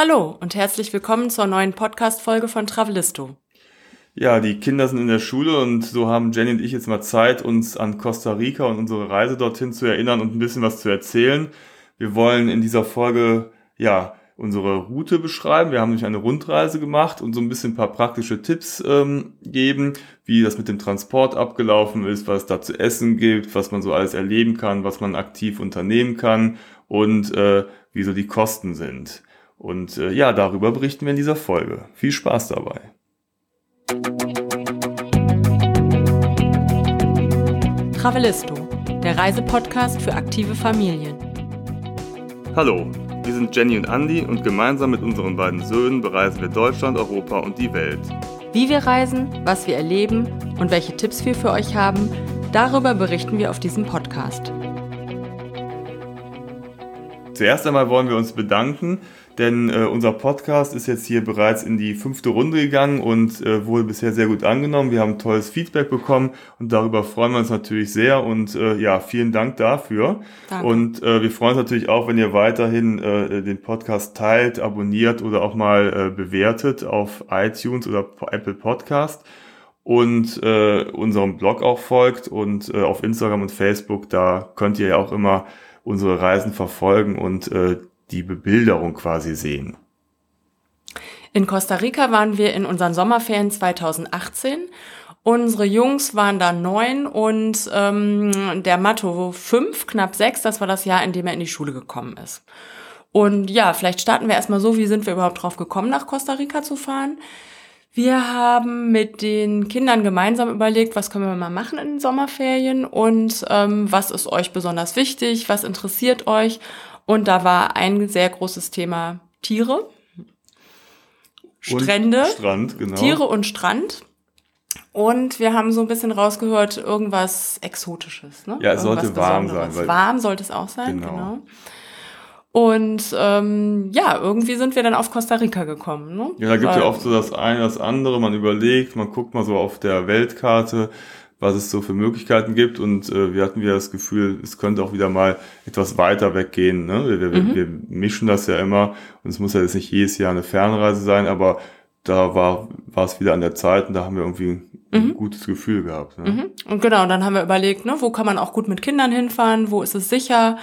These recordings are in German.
Hallo und herzlich willkommen zur neuen Podcast-Folge von Travelisto. Ja, die Kinder sind in der Schule und so haben Jenny und ich jetzt mal Zeit, uns an Costa Rica und unsere Reise dorthin zu erinnern und ein bisschen was zu erzählen. Wir wollen in dieser Folge, ja, unsere Route beschreiben. Wir haben nämlich eine Rundreise gemacht und so ein bisschen ein paar praktische Tipps ähm, geben, wie das mit dem Transport abgelaufen ist, was es da zu essen gibt, was man so alles erleben kann, was man aktiv unternehmen kann und äh, wie so die Kosten sind. Und äh, ja, darüber berichten wir in dieser Folge. Viel Spaß dabei. Travelisto, der Reisepodcast für aktive Familien. Hallo, wir sind Jenny und Andy und gemeinsam mit unseren beiden Söhnen bereisen wir Deutschland, Europa und die Welt. Wie wir reisen, was wir erleben und welche Tipps wir für euch haben, darüber berichten wir auf diesem Podcast. Zuerst einmal wollen wir uns bedanken denn äh, unser Podcast ist jetzt hier bereits in die fünfte Runde gegangen und äh, wurde bisher sehr gut angenommen. Wir haben tolles Feedback bekommen und darüber freuen wir uns natürlich sehr und äh, ja, vielen Dank dafür. Danke. Und äh, wir freuen uns natürlich auch, wenn ihr weiterhin äh, den Podcast teilt, abonniert oder auch mal äh, bewertet auf iTunes oder Apple Podcast und äh, unserem Blog auch folgt und äh, auf Instagram und Facebook, da könnt ihr ja auch immer unsere Reisen verfolgen und äh, die Bebilderung quasi sehen. In Costa Rica waren wir in unseren Sommerferien 2018. Unsere Jungs waren da neun und ähm, der Matto fünf, knapp sechs. Das war das Jahr, in dem er in die Schule gekommen ist. Und ja, vielleicht starten wir erstmal so, wie sind wir überhaupt drauf gekommen, nach Costa Rica zu fahren. Wir haben mit den Kindern gemeinsam überlegt, was können wir mal machen in den Sommerferien und ähm, was ist euch besonders wichtig, was interessiert euch. Und da war ein sehr großes Thema Tiere, Strände, Strand, genau. Tiere und Strand. Und wir haben so ein bisschen rausgehört, irgendwas Exotisches. Ne? Ja, es sollte warm sein. Weil warm sollte es auch sein, genau. genau. Und ähm, ja, irgendwie sind wir dann auf Costa Rica gekommen. Ne? Ja, da gibt es ja oft so das eine, das andere. Man überlegt, man guckt mal so auf der Weltkarte, was es so für Möglichkeiten gibt. Und äh, wir hatten wieder das Gefühl, es könnte auch wieder mal etwas weiter weggehen. Ne? Wir, wir, mhm. wir mischen das ja immer und es muss ja jetzt nicht jedes Jahr eine Fernreise sein, aber da war, war es wieder an der Zeit und da haben wir irgendwie ein mhm. gutes Gefühl gehabt. Ne? Mhm. Und genau, dann haben wir überlegt, ne, wo kann man auch gut mit Kindern hinfahren, wo ist es sicher,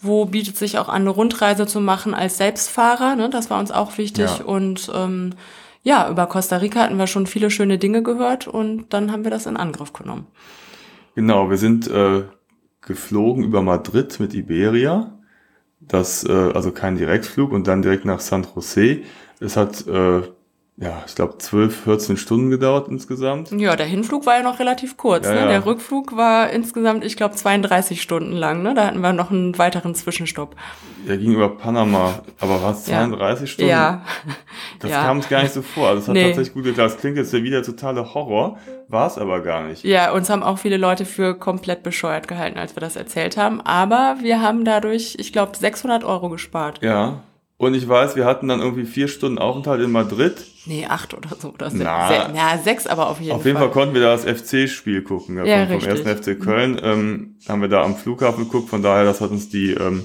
wo bietet sich auch an, eine Rundreise zu machen als Selbstfahrer. Ne? Das war uns auch wichtig. Ja. Und ähm, ja, über Costa Rica hatten wir schon viele schöne Dinge gehört und dann haben wir das in Angriff genommen. Genau, wir sind äh, geflogen über Madrid mit Iberia. Das, äh, also kein Direktflug und dann direkt nach San Jose. Es hat äh, ja, ich glaube, 12, 14 Stunden gedauert insgesamt. Ja, der Hinflug war ja noch relativ kurz. Ja, ne? Ja. Der Rückflug war insgesamt, ich glaube, 32 Stunden lang. Ne? Da hatten wir noch einen weiteren Zwischenstopp. Der ging über Panama, aber war es 32 ja. Stunden? Ja. Das kam uns gar nicht so vor. Also es hat nee. tatsächlich gut geklappt. Das klingt jetzt ja wieder totaler Horror, war es aber gar nicht. Ja, uns haben auch viele Leute für komplett bescheuert gehalten, als wir das erzählt haben. Aber wir haben dadurch, ich glaube, 600 Euro gespart. Ja, und ich weiß, wir hatten dann irgendwie vier Stunden Aufenthalt in Madrid. Nee, acht oder so. Oder na, sechs, na, sechs aber auf jeden Fall. Auf jeden Fall konnten wir da das FC-Spiel gucken. Ja, vom, vom ersten FC Köln ähm, haben wir da am Flughafen geguckt. Von daher, das hat uns die ähm,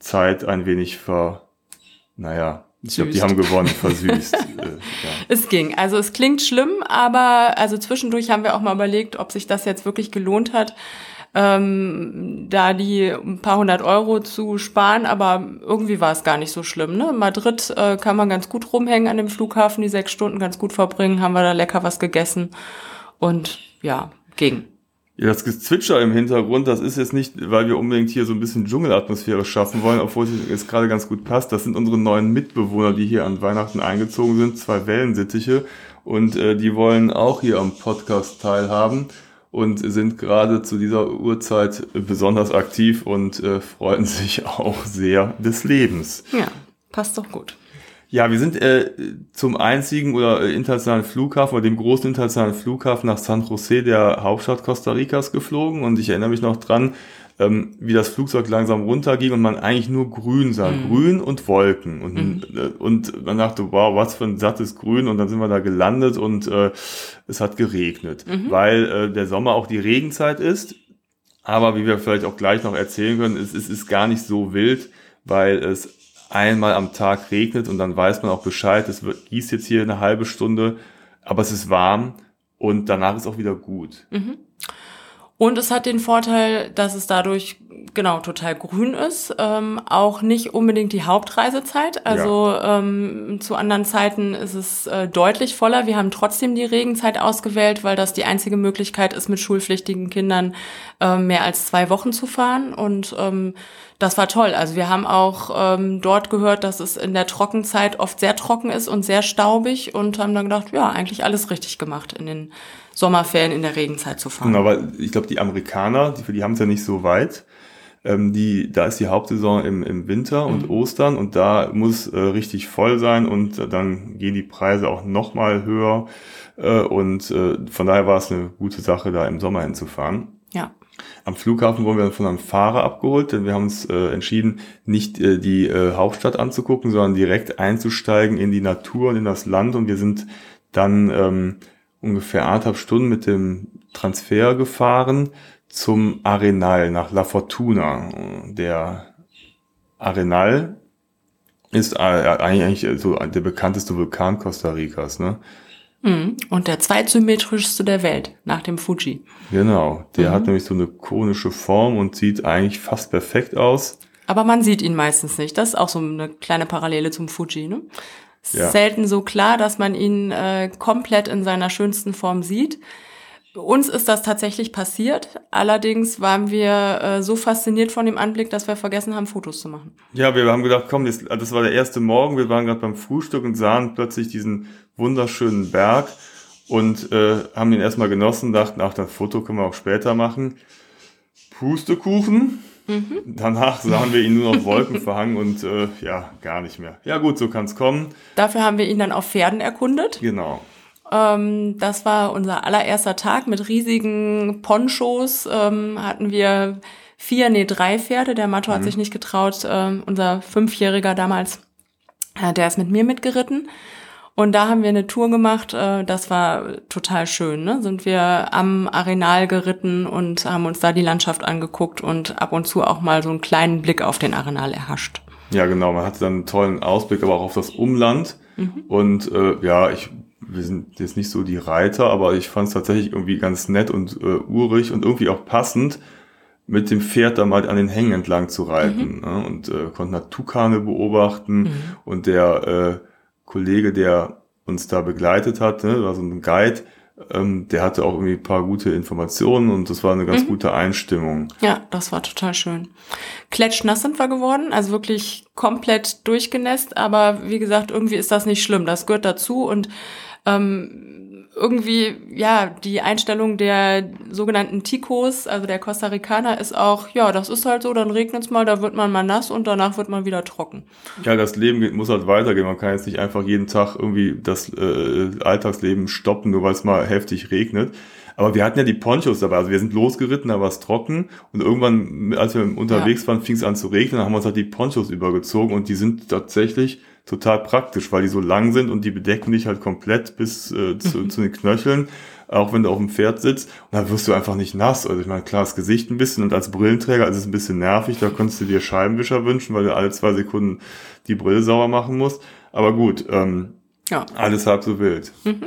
Zeit ein wenig ver... Naja, ich glaube, die haben gewonnen, versüßt. äh, ja. Es ging. Also es klingt schlimm, aber also zwischendurch haben wir auch mal überlegt, ob sich das jetzt wirklich gelohnt hat ähm, da die ein paar hundert Euro zu sparen, aber irgendwie war es gar nicht so schlimm. Ne? Madrid äh, kann man ganz gut rumhängen an dem Flughafen, die sechs Stunden ganz gut verbringen, haben wir da lecker was gegessen und ja, ging. Ja, das Gezwitscher im Hintergrund, das ist jetzt nicht, weil wir unbedingt hier so ein bisschen Dschungelatmosphäre schaffen wollen, obwohl es jetzt gerade ganz gut passt. Das sind unsere neuen Mitbewohner, die hier an Weihnachten eingezogen sind, zwei Wellensittiche. Und äh, die wollen auch hier am Podcast teilhaben und sind gerade zu dieser Uhrzeit besonders aktiv und äh, freuen sich auch sehr des Lebens. Ja, passt doch gut. Ja, wir sind äh, zum einzigen oder äh, internationalen Flughafen oder dem großen internationalen Flughafen nach San Jose, der Hauptstadt Costa Ricas, geflogen. Und ich erinnere mich noch dran, ähm, wie das Flugzeug langsam runterging und man eigentlich nur grün sah. Mhm. Grün und Wolken. Und, mhm. äh, und man dachte, wow, was für ein sattes Grün. Und dann sind wir da gelandet und äh, es hat geregnet. Mhm. Weil äh, der Sommer auch die Regenzeit ist. Aber wie wir vielleicht auch gleich noch erzählen können, es, es ist gar nicht so wild, weil es einmal am Tag regnet und dann weiß man auch Bescheid, es wird, gießt jetzt hier eine halbe Stunde, aber es ist warm und danach ist auch wieder gut. Mhm. Und es hat den Vorteil, dass es dadurch genau total grün ist. Ähm, auch nicht unbedingt die Hauptreisezeit. Also ja. ähm, zu anderen Zeiten ist es äh, deutlich voller. Wir haben trotzdem die Regenzeit ausgewählt, weil das die einzige Möglichkeit ist, mit schulpflichtigen Kindern äh, mehr als zwei Wochen zu fahren. Und ähm, das war toll. Also wir haben auch ähm, dort gehört, dass es in der Trockenzeit oft sehr trocken ist und sehr staubig und haben dann gedacht, ja, eigentlich alles richtig gemacht in den Sommerferien in der Regenzeit zu fahren. Genau, aber ich glaube, die Amerikaner, die, die haben es ja nicht so weit. Ähm, die, da ist die Hauptsaison im, im Winter und mhm. Ostern und da muss äh, richtig voll sein und äh, dann gehen die Preise auch nochmal höher. Äh, und äh, von daher war es eine gute Sache, da im Sommer hinzufahren. Ja. Am Flughafen wurden wir von einem Fahrer abgeholt, denn wir haben uns äh, entschieden, nicht äh, die äh, Hauptstadt anzugucken, sondern direkt einzusteigen in die Natur und in das Land. Und wir sind dann ähm, ungefähr anderthalb Stunden mit dem Transfer gefahren zum Arenal nach La Fortuna. Der Arenal ist äh, eigentlich so der bekannteste Vulkan Costa Ricas, ne? Mhm. Und der zweitsymmetrischste der Welt nach dem Fuji. Genau, der mhm. hat nämlich so eine konische Form und sieht eigentlich fast perfekt aus. Aber man sieht ihn meistens nicht. Das ist auch so eine kleine Parallele zum Fuji, ne? Ja. selten so klar, dass man ihn äh, komplett in seiner schönsten Form sieht. Uns ist das tatsächlich passiert. Allerdings waren wir äh, so fasziniert von dem Anblick, dass wir vergessen haben, Fotos zu machen. Ja, wir haben gedacht, komm, das, das war der erste Morgen. Wir waren gerade beim Frühstück und sahen plötzlich diesen wunderschönen Berg und äh, haben ihn erstmal genossen, dachten, ach, das Foto können wir auch später machen. Pustekuchen. Mhm. Danach sahen wir ihn nur noch Wolken verhangen und äh, ja, gar nicht mehr. Ja gut, so kann es kommen. Dafür haben wir ihn dann auf Pferden erkundet. Genau. Ähm, das war unser allererster Tag mit riesigen Ponchos. Ähm, hatten wir vier, nee, drei Pferde. Der Matto mhm. hat sich nicht getraut. Ähm, unser Fünfjähriger damals, äh, der ist mit mir mitgeritten. Und da haben wir eine Tour gemacht, äh, das war total schön. Ne? Sind wir am Arenal geritten und haben uns da die Landschaft angeguckt und ab und zu auch mal so einen kleinen Blick auf den Arenal erhascht. Ja, genau. Man hatte dann einen tollen Ausblick, aber auch auf das Umland. Mhm. Und äh, ja, ich, wir sind jetzt nicht so die Reiter, aber ich fand es tatsächlich irgendwie ganz nett und äh, urig und irgendwie auch passend, mit dem Pferd da mal an den Hängen entlang zu reiten. Mhm. Ne? Und äh, konnten da Tukane beobachten mhm. und der äh, Kollege, der uns da begleitet hat, ne, war so ein Guide, ähm, der hatte auch irgendwie ein paar gute Informationen und das war eine ganz mhm. gute Einstimmung. Ja, das war total schön. Kletschnass sind wir geworden, also wirklich komplett durchgenässt, aber wie gesagt, irgendwie ist das nicht schlimm. Das gehört dazu und ähm, irgendwie, ja, die Einstellung der sogenannten Ticos, also der Costa Ricaner, ist auch, ja, das ist halt so, dann regnet's mal, da wird man mal nass und danach wird man wieder trocken. Ja, das Leben muss halt weitergehen. Man kann jetzt nicht einfach jeden Tag irgendwie das äh, Alltagsleben stoppen, nur weil es mal heftig regnet. Aber wir hatten ja die Ponchos dabei, also wir sind losgeritten, da war es trocken und irgendwann, als wir unterwegs ja. waren, fing es an zu regnen, dann haben wir uns halt die Ponchos übergezogen und die sind tatsächlich total praktisch, weil die so lang sind und die bedecken dich halt komplett bis äh, zu, mhm. zu den Knöcheln, auch wenn du auf dem Pferd sitzt. Und dann wirst du einfach nicht nass. Also ich meine, klar, das Gesicht ein bisschen und als Brillenträger ist es ein bisschen nervig. Da könntest du dir Scheibenwischer wünschen, weil du alle zwei Sekunden die Brille sauber machen musst. Aber gut, ähm, ja. alles halb so wild. Mhm.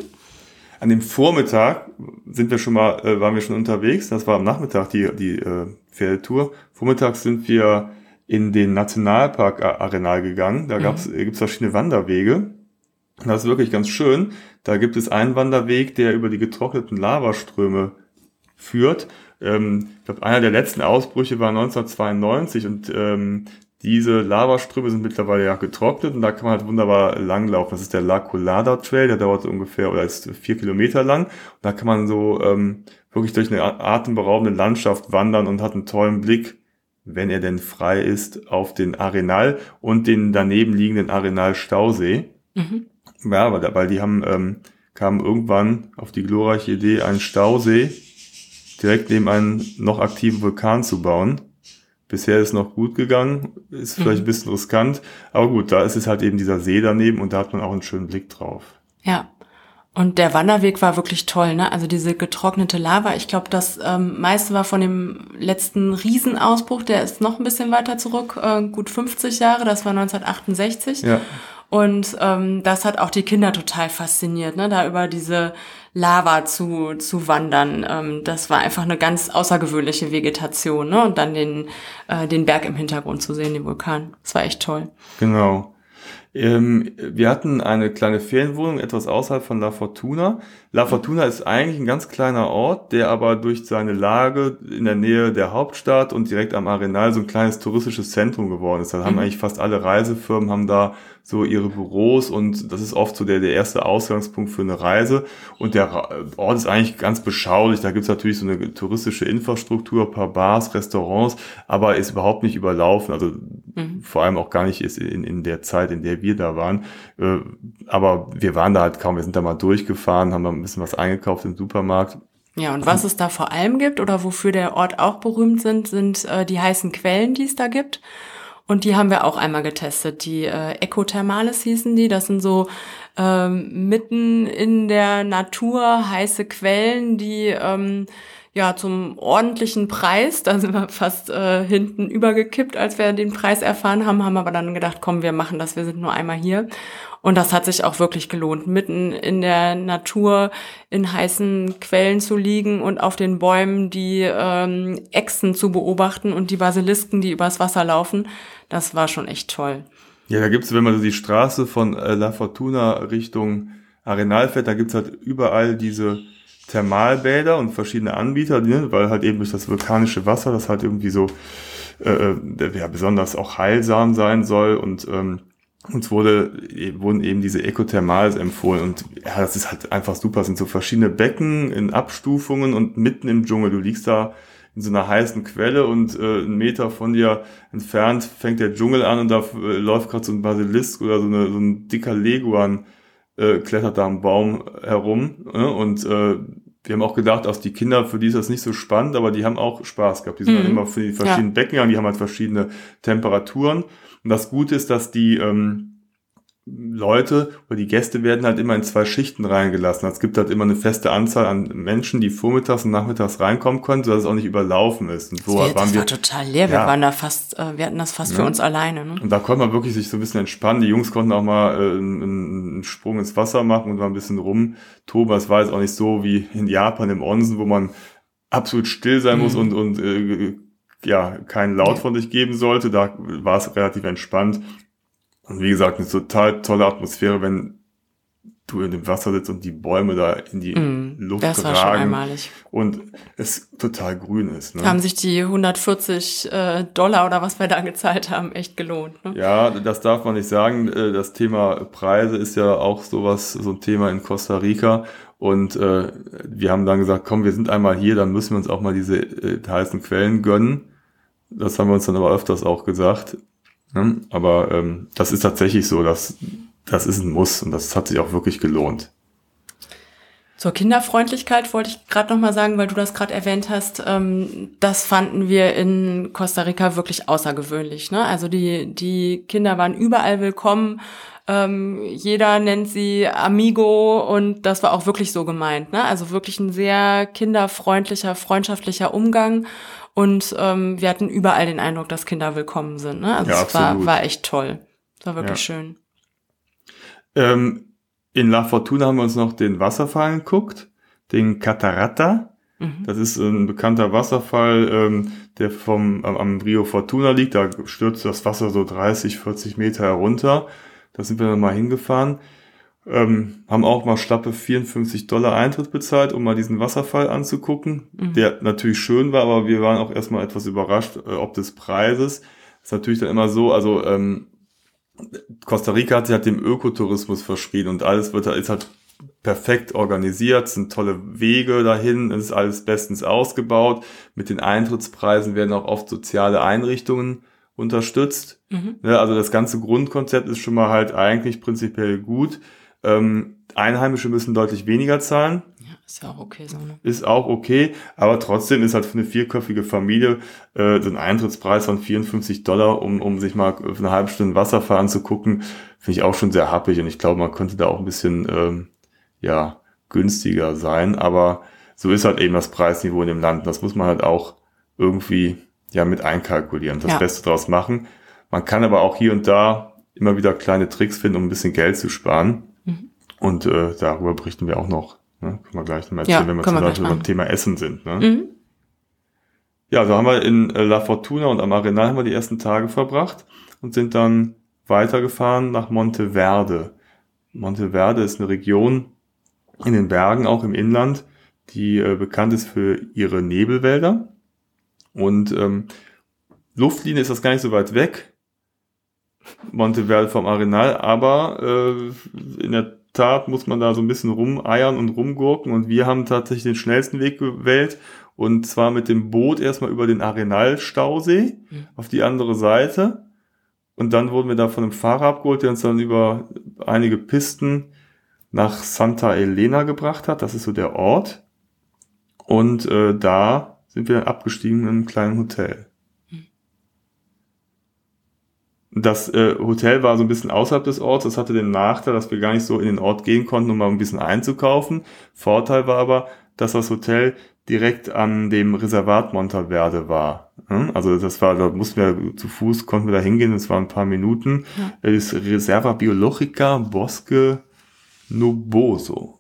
An dem Vormittag sind wir schon mal, äh, waren wir schon unterwegs. Das war am Nachmittag die, die äh, Pferdetour. Vormittags sind wir in den Nationalpark Arenal gegangen. Da gab's, mhm. gibt's verschiedene Wanderwege. Das ist wirklich ganz schön. Da gibt es einen Wanderweg, der über die getrockneten Lavaströme führt. Ähm, ich glaube, einer der letzten Ausbrüche war 1992 und ähm, diese Lavaströme sind mittlerweile ja getrocknet und da kann man halt wunderbar langlaufen. Das ist der La Colada Trail, der dauert ungefähr oder ist vier Kilometer lang. Und da kann man so ähm, wirklich durch eine atemberaubende Landschaft wandern und hat einen tollen Blick wenn er denn frei ist, auf den Arenal und den daneben liegenden Arenal Stausee. Mhm. Ja, aber weil die haben, ähm, kamen irgendwann auf die glorreiche Idee, einen Stausee direkt neben einen noch aktiven Vulkan zu bauen. Bisher ist noch gut gegangen, ist vielleicht mhm. ein bisschen riskant, aber gut, da ist es halt eben dieser See daneben und da hat man auch einen schönen Blick drauf. Ja. Und der Wanderweg war wirklich toll, ne? Also diese getrocknete Lava. Ich glaube, das ähm, meiste war von dem letzten Riesenausbruch. Der ist noch ein bisschen weiter zurück, äh, gut 50 Jahre. Das war 1968. Ja. Und ähm, das hat auch die Kinder total fasziniert, ne? Da über diese Lava zu zu wandern. Ähm, das war einfach eine ganz außergewöhnliche Vegetation, ne? Und dann den äh, den Berg im Hintergrund zu sehen, den Vulkan. Das war echt toll. Genau. Ähm, wir hatten eine kleine Ferienwohnung etwas außerhalb von La Fortuna. La Fortuna ist eigentlich ein ganz kleiner Ort, der aber durch seine Lage in der Nähe der Hauptstadt und direkt am Arenal so ein kleines touristisches Zentrum geworden ist. Da haben mhm. eigentlich fast alle Reisefirmen haben da so ihre Büros und das ist oft so der, der erste Ausgangspunkt für eine Reise. Und der Ort ist eigentlich ganz beschaulich. Da gibt's natürlich so eine touristische Infrastruktur, paar Bars, Restaurants, aber ist überhaupt nicht überlaufen. Also mhm. vor allem auch gar nicht ist in, in der Zeit, in der wir da waren. Äh, aber wir waren da halt kaum, wir sind da mal durchgefahren, haben da ein bisschen was eingekauft im Supermarkt. Ja, und was es da vor allem gibt oder wofür der Ort auch berühmt sind, sind äh, die heißen Quellen, die es da gibt. Und die haben wir auch einmal getestet. Die äh, Ecothermales hießen die. Das sind so ähm, mitten in der Natur heiße Quellen, die ähm, ja zum ordentlichen Preis, da sind wir fast äh, hinten übergekippt, als wir den Preis erfahren haben, haben aber dann gedacht, komm, wir machen das, wir sind nur einmal hier. Und das hat sich auch wirklich gelohnt, mitten in der Natur in heißen Quellen zu liegen und auf den Bäumen die ähm, Echsen zu beobachten und die Basilisken, die übers Wasser laufen. Das war schon echt toll. Ja, da gibt's, wenn man so die Straße von äh, La Fortuna Richtung Arenal fährt, da gibt's halt überall diese Thermalbäder und verschiedene Anbieter, ne, weil halt eben durch das vulkanische Wasser, das halt irgendwie so äh, äh ja, besonders auch heilsam sein soll und ähm, uns wurde, wurden eben diese Ekothermals empfohlen und ja, das ist halt einfach super. Es sind so verschiedene Becken in Abstufungen und mitten im Dschungel. Du liegst da in so einer heißen Quelle und äh, einen Meter von dir entfernt fängt der Dschungel an und da äh, läuft gerade so ein Basilisk oder so, eine, so ein dicker Leguan äh, klettert da am Baum herum. Äh, und äh, wir haben auch gedacht, auch die Kinder, für die ist das nicht so spannend, aber die haben auch Spaß gehabt. Die sind mhm. dann immer für die verschiedenen ja. Becken gegangen, die haben halt verschiedene Temperaturen. Und das Gute ist, dass die ähm, Leute oder die Gäste werden halt immer in zwei Schichten reingelassen. Es gibt halt immer eine feste Anzahl an Menschen, die vormittags und nachmittags reinkommen können, sodass es auch nicht überlaufen ist. Und so das, waren das war total leer. Ja. Wir waren da fast, äh, wir hatten das fast ja. für uns alleine. Ne? Und da konnte man wirklich sich so ein bisschen entspannen. Die Jungs konnten auch mal äh, einen, einen Sprung ins Wasser machen und mal ein bisschen rumtoben. Es war jetzt auch nicht so wie in Japan im Onsen, wo man absolut still sein mhm. muss und, und äh, ja, keinen Laut von sich geben sollte. Da war es relativ entspannt. Und wie gesagt, eine total tolle Atmosphäre, wenn du in dem Wasser sitzt und die Bäume da in die mm, Luft das war ragen. Schon einmalig. Und es total grün ist. Ne? Haben sich die 140 äh, Dollar oder was wir da gezahlt haben, echt gelohnt. Ne? Ja, das darf man nicht sagen. Äh, das Thema Preise ist ja auch sowas, so ein Thema in Costa Rica. Und äh, wir haben dann gesagt, komm, wir sind einmal hier, dann müssen wir uns auch mal diese äh, heißen Quellen gönnen. Das haben wir uns dann aber öfters auch gesagt. Ne? Aber ähm, das ist tatsächlich so, dass das ist ein Muss und das hat sich auch wirklich gelohnt. Zur Kinderfreundlichkeit wollte ich gerade noch mal sagen, weil du das gerade erwähnt hast. Ähm, das fanden wir in Costa Rica wirklich außergewöhnlich. Ne? Also die die Kinder waren überall willkommen. Ähm, jeder nennt sie Amigo und das war auch wirklich so gemeint. Ne? Also wirklich ein sehr kinderfreundlicher, freundschaftlicher Umgang. Und ähm, wir hatten überall den Eindruck, dass Kinder willkommen sind. Ne? Also ja, es war, war echt toll. Es war wirklich ja. schön. Ähm, in La Fortuna haben wir uns noch den Wasserfall geguckt, den Catarata. Mhm. Das ist ein bekannter Wasserfall, ähm, der vom am, am Rio Fortuna liegt. Da stürzt das Wasser so 30, 40 Meter herunter. Da sind wir dann mal hingefahren. Ähm, haben auch mal schlappe 54 Dollar Eintritt bezahlt, um mal diesen Wasserfall anzugucken, mhm. der natürlich schön war, aber wir waren auch erstmal etwas überrascht, äh, ob des Preises. Das ist natürlich dann immer so, also ähm, Costa Rica hat sich halt dem Ökotourismus verschrien und alles wird ist halt perfekt organisiert, sind tolle Wege dahin, es ist alles bestens ausgebaut. Mit den Eintrittspreisen werden auch oft soziale Einrichtungen unterstützt. Mhm. Ja, also das ganze Grundkonzept ist schon mal halt eigentlich prinzipiell gut. Ähm, Einheimische müssen deutlich weniger zahlen. Ja, ist ja auch okay so. Ne? Ist auch okay, aber trotzdem ist halt für eine vierköpfige Familie äh, so ein Eintrittspreis von 54 Dollar, um, um sich mal für eine halbe Stunde Wasserfall anzugucken, finde ich auch schon sehr happig und ich glaube, man könnte da auch ein bisschen, ähm, ja, günstiger sein, aber so ist halt eben das Preisniveau in dem Land. Das muss man halt auch irgendwie ja mit einkalkulieren, das Ja. Beste draus machen. Man kann aber auch hier und da immer wieder kleine Tricks finden, um ein bisschen Geld zu sparen. Und äh, darüber berichten wir auch noch. Ne? Können wir gleich noch mal Ja, erzählen, wenn wir zum Beispiel beim Thema Essen sind. Ne? Mhm. Ja, so haben wir in äh, La Fortuna und am Arenal haben wir die ersten Tage verbracht und sind dann weitergefahren nach Monteverde. Monteverde ist eine Region in den Bergen, auch im Inland, die äh, bekannt ist für ihre Nebelwälder. Und ähm, Luftlinie ist das gar nicht so weit weg, Monteverde vom Arenal, aber äh, in der Tat muss man da so ein bisschen rumeiern und rumgurken und wir haben tatsächlich den schnellsten Weg gewählt und zwar mit dem Boot erstmal über den Arenal-Stausee Mhm. auf die andere Seite und dann wurden wir da von einem Fahrer abgeholt, der uns dann über einige Pisten nach Santa Elena gebracht hat. Das ist so der Ort. Und äh, da sind wir dann abgestiegen in einem kleinen Hotel. Das äh, Hotel war so ein bisschen außerhalb des Orts. Das hatte den Nachteil, dass wir gar nicht so in den Ort gehen konnten, um mal ein bisschen einzukaufen. Vorteil war aber, dass das Hotel direkt an dem Reservat Monteverde war. Hm? Also das war, da mussten wir zu Fuß, konnten wir da hingehen, das waren ein paar Minuten. Ja. Das Reserva Biologica Bosque Nuboso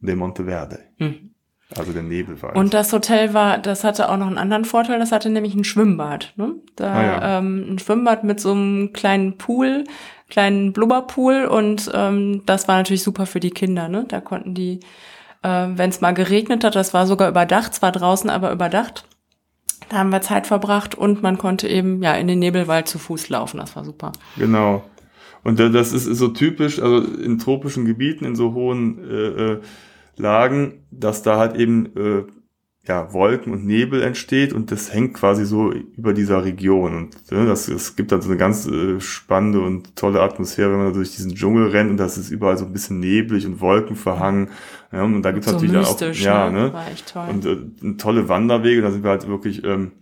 de Monteverde. Mhm. Also der Nebelwald. Und das Hotel war, das hatte auch noch einen anderen Vorteil, das hatte nämlich ein Schwimmbad. Ne? Da, Ah, ja. ähm, ein Schwimmbad mit so einem kleinen Pool, kleinen Blubberpool und ähm, das war natürlich super für die Kinder. Ne? Da konnten die, äh, wenn es mal geregnet hat, das war sogar überdacht, zwar draußen, aber überdacht. Da haben wir Zeit verbracht und man konnte eben ja in den Nebelwald zu Fuß laufen. Das war super. Genau. Und da- das ist, ist so typisch, also in tropischen Gebieten, in so hohen äh, äh, Lagen, dass da halt eben äh, ja, Wolken und Nebel entsteht und das hängt quasi so über dieser Region. Und äh, das, es gibt dann so eine ganz äh, spannende und tolle Atmosphäre, wenn man da durch diesen Dschungel rennt und das ist überall so ein bisschen neblig und wolkenverhangen. Ja, und da gibt's so natürlich dann auch, ja, ne? ne? War echt toll. Und äh, tolle Wanderwege, da sind wir halt wirklich ähm,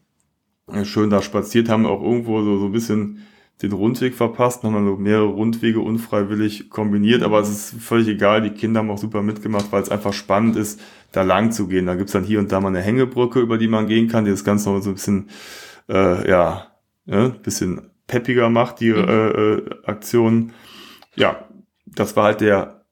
schön da spaziert, haben auch irgendwo so, so ein bisschen den Rundweg verpasst, haben dann so mehrere Rundwege unfreiwillig kombiniert, aber es ist völlig egal, die Kinder haben auch super mitgemacht, weil es einfach spannend ist, da lang zu gehen. Da gibt's dann hier und da mal eine Hängebrücke, über die man gehen kann, die das Ganze noch so ein bisschen, äh, ja, ne, bisschen peppiger macht, die Mhm. äh, äh, Aktion. Ja, das war halt der,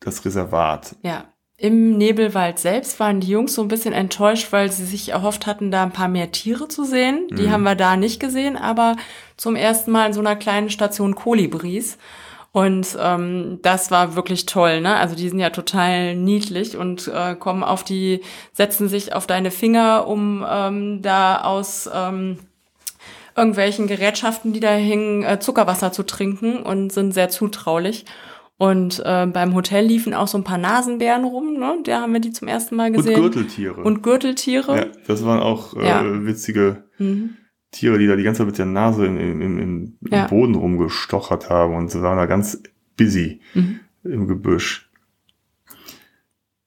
das Reservat. Ja. Im Nebelwald selbst waren die Jungs so ein bisschen enttäuscht, weil sie sich erhofft hatten, da ein paar mehr Tiere zu sehen. Die Mhm. haben wir da nicht gesehen, aber zum ersten Mal in so einer kleinen Station Kolibris. Und ähm, das war wirklich toll, ne? Also die sind ja total niedlich und äh, kommen auf die, setzen sich auf deine Finger, um ähm, da aus ähm, irgendwelchen Gerätschaften, die da hängen, äh, Zuckerwasser zu trinken und sind sehr zutraulich. Und äh, beim Hotel liefen auch so ein paar Nasenbären rum, ne? Da haben wir die zum ersten Mal Und gesehen. Gürteltiere. Und Gürteltiere. Ja, das waren auch äh, Ja. witzige Mhm. Tiere, die da die ganze Zeit mit der Nase im, im, im, im Ja. Boden rumgestochert haben und sie waren da ganz busy Mhm. im Gebüsch.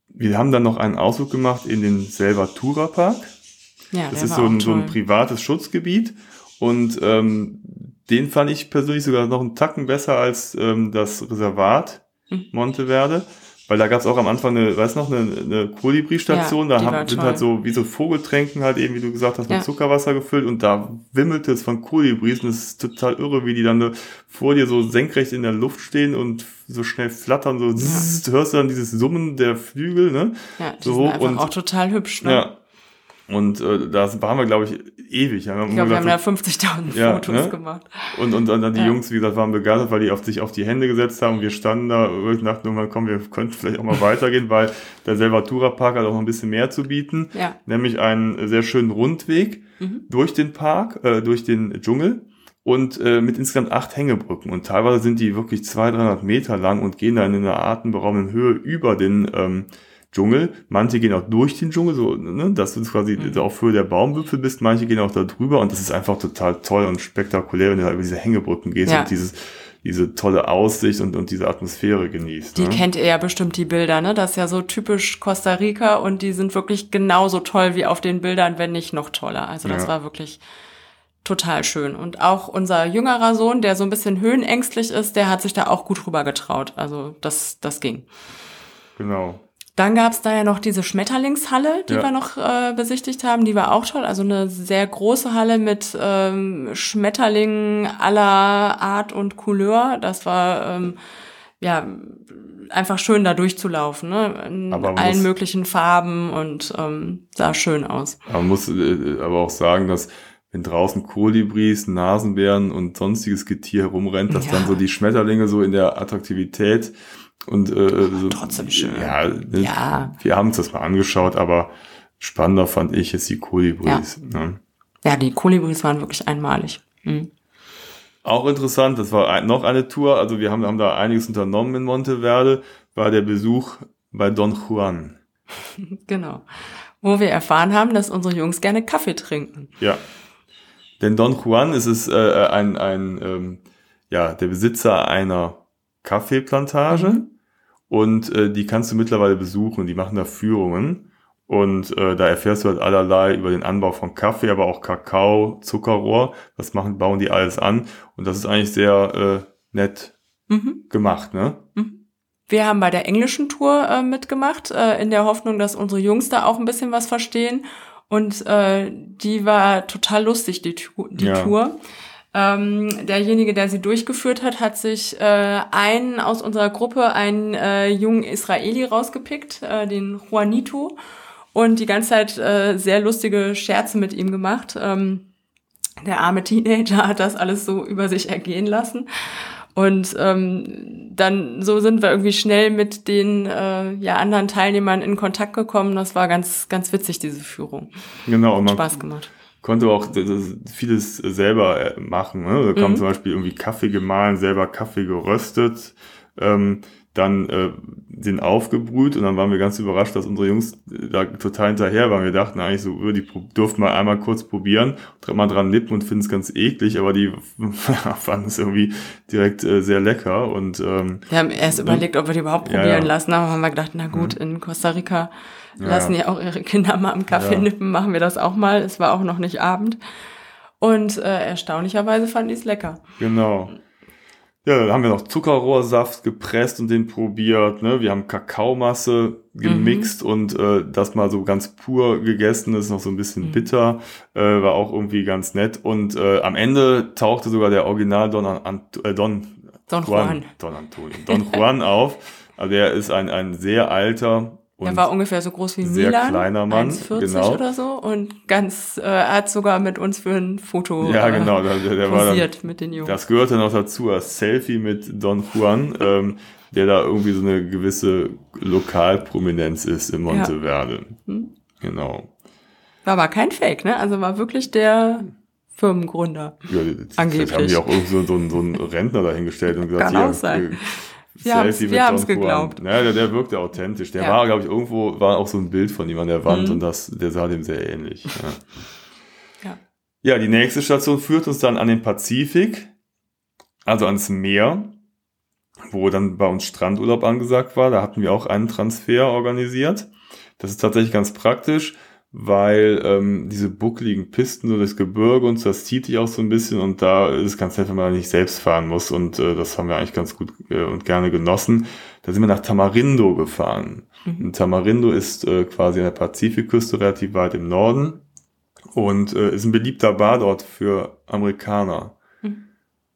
Wir haben dann noch einen Ausflug gemacht in den Selvatura Park. Ja, Das ist so ein, so ein privates Schutzgebiet und ähm, den fand ich persönlich sogar noch einen Tacken besser als ähm, das Reservat Mhm. Monteverde, weil da gab es auch am Anfang eine, weiß noch, eine, eine Kolibri-Station, Ja, da haben, sind toll. halt so wie so Vogeltränken halt eben, wie du gesagt hast, mit Ja. Zuckerwasser gefüllt und da wimmelte es von Kolibris und es ist total irre, wie die dann vor dir so senkrecht in der Luft stehen und so schnell flattern, so zzz, du hörst dann dieses Summen der Flügel, ne? Ja, die so sind hoch einfach und- auch total hübsch, ne? Ja. Und äh, da waren wir, glaube ich, ewig. Ja, Ich glaube, wir haben da gesagt, 50.000 Ja, Fotos ne? gemacht. und, und, und dann die Ja. Jungs, wie gesagt, waren begeistert, weil die auf sich auf die Hände gesetzt haben. Wir standen da und dachten irgendwann, komm, wir könnten vielleicht auch mal weitergehen, weil der Selvatura Park hat auch noch ein bisschen mehr zu bieten. Ja. Nämlich einen sehr schönen Rundweg Mhm. durch den Park, äh, durch den Dschungel und äh, mit insgesamt acht Hängebrücken. Und teilweise sind die wirklich 200, 300 Meter lang und gehen dann in einer atemberaubenden Höhe über den ähm, Dschungel. Manche gehen auch durch den Dschungel, so, ne, dass du quasi Mhm. auf Höhe der Baumwipfel bist. Manche gehen auch da drüber und das ist einfach total toll und spektakulär, wenn du da über diese Hängebrücken gehst Ja. und dieses, diese tolle Aussicht und, und diese Atmosphäre genießt. Die ne? kennt ihr ja bestimmt, die Bilder, ne? Das ist ja so typisch Costa Rica und die sind wirklich genauso toll wie auf den Bildern, wenn nicht noch toller. Also das Ja. war wirklich total schön. Und auch unser jüngerer Sohn, der so ein bisschen höhenängstlich ist, der hat sich da auch gut rüber getraut. Also das, das ging. Genau. Dann gab's da ja noch diese Schmetterlingshalle, die Ja. wir noch äh, besichtigt haben. Die war auch toll. Also eine sehr große Halle mit ähm, Schmetterlingen aller Art und Couleur. Das war ähm, ja einfach schön da durchzulaufen, ne? In allen muss- möglichen Farben und ähm, sah schön aus. Man muss äh, aber auch sagen, dass wenn draußen Kolibris, Nasenbären und sonstiges Getier herumrennt, dass Ja. dann so die Schmetterlinge so in der Attraktivität und äh, so, Trotzdem schön. Ja, ne, Ja. wir haben uns das mal angeschaut, aber spannender fand ich jetzt die Kolibris. Ne? Ja, die Kolibris waren wirklich einmalig. Mhm. Auch interessant, das war ein, noch eine Tour, also wir haben, haben da einiges unternommen in Monteverde, war der Besuch bei Don Juan. Genau. Wo wir erfahren haben, dass unsere Jungs gerne Kaffee trinken. Ja. Denn Don Juan ist es äh, ein, ein ähm, ja, der Besitzer einer Kaffeeplantage Mhm. und äh, die kannst du mittlerweile besuchen. Die machen da Führungen und äh, da erfährst du halt allerlei über den Anbau von Kaffee, aber auch Kakao, Zuckerrohr. Das machen, bauen die alles an und das ist eigentlich sehr äh, nett Mhm. gemacht, ne? Wir haben bei der englischen Tour äh, mitgemacht, äh, in der Hoffnung, dass unsere Jungs da auch ein bisschen was verstehen. Und äh, die war total lustig, die, Tu- die Ja. Tour. Ähm, derjenige, der sie durchgeführt hat, hat sich äh, einen aus unserer Gruppe, einen äh, jungen Israeli rausgepickt, äh, den Juanito, und die ganze Zeit äh, sehr lustige Scherze mit ihm gemacht. Ähm, der arme Teenager hat das alles so über sich ergehen lassen. Und ähm, dann so sind wir irgendwie schnell mit den äh, ja, anderen Teilnehmern in Kontakt gekommen. Das war ganz, ganz witzig, diese Führung. Genau, und man Spaß gemacht. Konnte auch vieles selber äh, machen. Ne? Da kam Mhm. zum Beispiel irgendwie Kaffee gemahlen, selber Kaffee geröstet, ähm, dann äh, den aufgebrüht und dann waren wir ganz überrascht, dass unsere Jungs äh, da total hinterher waren. Wir dachten eigentlich so, äh, die durften mal einmal kurz probieren, mal dran nippen und finden es ganz eklig, aber die fanden es irgendwie direkt äh, sehr lecker und ähm, Wir haben erst überlegt, ob wir die überhaupt Ja, probieren ja. lassen, aber haben wir gedacht, na gut, in Costa Rica Ja, lassen ja. auch ihre Kinder mal am Kaffee Ja. nippen, machen wir das auch mal. Es war auch noch nicht Abend. Und äh, erstaunlicherweise fanden die es lecker. Genau. Ja, dann haben wir noch Zuckerrohrsaft gepresst und den probiert. Ne? Wir haben Kakaomasse gemixt und äh, das mal so ganz pur gegessen. Das ist noch so ein bisschen Mhm. bitter. Äh, war auch irgendwie ganz nett. Und äh, am Ende tauchte sogar der Original Don, Ant äh, Don, Don Juan. Don Antonio. Don Juan auf. Also der ist ein, ein sehr alter und Er war ungefähr so groß wie sehr Milan, kleiner Mann, 1,40 genau. oder so und ganz, äh, er hat sogar mit uns für ein Foto ja, äh, genau. Der, der war dann, mit den Jungs. Das gehörte noch dazu, als Selfie mit Don Juan, ähm, der da irgendwie so eine gewisse Lokalprominenz ist in Monteverde. Hm. Genau. War aber kein Fake, ne? Also war wirklich der Firmengründer. Ja, Angeblich. haben die auch irgend so, so, einen- so einen Rentner dahingestellt und gesagt, Kann auch sein. Wir Don Juan. geglaubt. Naja, der, der wirkte authentisch. Der Ja. war, glaube ich, irgendwo, war auch so ein Bild von ihm an der Wand Mhm. und das, der sah dem sehr ähnlich. Ja. Ja. Ja, die nächste Station führt uns dann an den Pazifik, also ans Meer, wo dann bei uns Strandurlaub angesagt war. Da hatten wir auch einen Transfer organisiert. Das ist tatsächlich ganz praktisch, weil ähm, diese buckligen Pisten so durchs Gebirge und so, das zieht dich auch so ein bisschen und da ist es ganz nett, wenn man nicht selbst fahren muss und äh, das haben wir eigentlich ganz gut äh, und gerne genossen. Da sind wir nach Tamarindo gefahren. Mhm. Und Tamarindo ist äh, quasi an der Pazifikküste relativ weit im Norden und äh, ist ein beliebter Bar dort für Amerikaner. Mhm.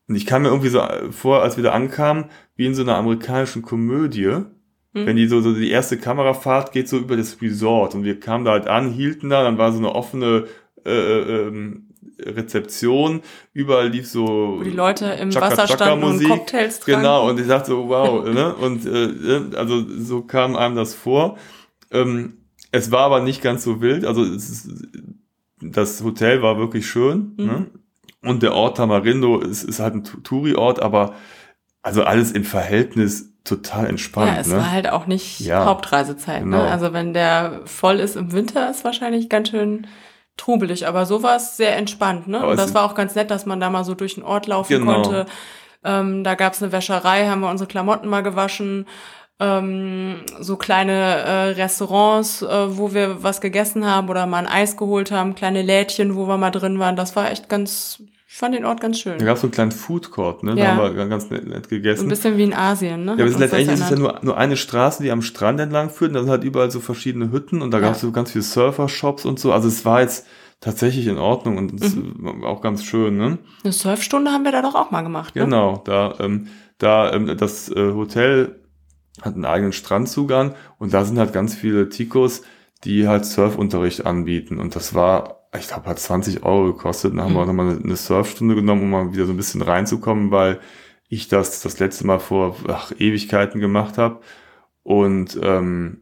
Und ich kam mir irgendwie so äh, vor, als wir da ankamen, wie in so einer amerikanischen Komödie. Mhm. Wenn die so, so die erste Kamerafahrt geht so über das Resort und wir kamen da halt an, hielten da, dann war so eine offene äh, äh, ähm, Rezeption, überall lief so Wo die Leute im Chaka Wasser standen und. Cocktails tranken. Genau, und ich dachte so, wow, ne? Und äh, äh, also so kam einem das vor. Ähm, es war aber nicht ganz so wild. Also ist, das Hotel war wirklich schön. Mhm. Ne? Und der Ort Tamarindo ist, ist halt ein Touri-Ort, aber also alles im Verhältnis total entspannt. Ja, es ne? war halt auch nicht Ja, Hauptreisezeit. genau. Ne? Also wenn der voll ist im Winter, ist wahrscheinlich ganz schön trubelig. Aber so war es sehr entspannt. Ne? Aber Und das war auch ganz nett, dass man da mal so durch den Ort laufen Genau. konnte. Ähm, da gab's eine Wäscherei, haben wir unsere Klamotten mal gewaschen. Ähm, so kleine äh, Restaurants, äh, wo wir was gegessen haben oder mal ein Eis geholt haben, kleine Lädchen, wo wir mal drin waren. Das war echt ganz Ich fand den Ort ganz schön. Da gab es so einen kleinen Food Court, ne? Da Ja. haben wir ganz nett, nett gegessen. Ein bisschen wie in Asien, ne? Ja, aber letztendlich ist es ja nur, nur eine Straße, die am Strand entlang führt. Und da sind halt überall so verschiedene Hütten und da gab es Ja. so ganz viele Surfer-Shops und so. Also es war jetzt tatsächlich in Ordnung und Mhm. auch ganz schön, ne? Eine Surfstunde haben wir da doch auch mal gemacht, ne? Genau, da, ähm, da ähm, das äh, Hotel hat einen eigenen Strandzugang und da sind halt ganz viele Ticos, die halt Surfunterricht anbieten. Und das war, ich glaube, hat 20 Euro gekostet. Dann haben wir Mhm. nochmal eine, Surfstunde genommen, um mal wieder so ein bisschen reinzukommen, weil ich das das letzte Mal vor ach, Ewigkeiten gemacht habe. Und ähm,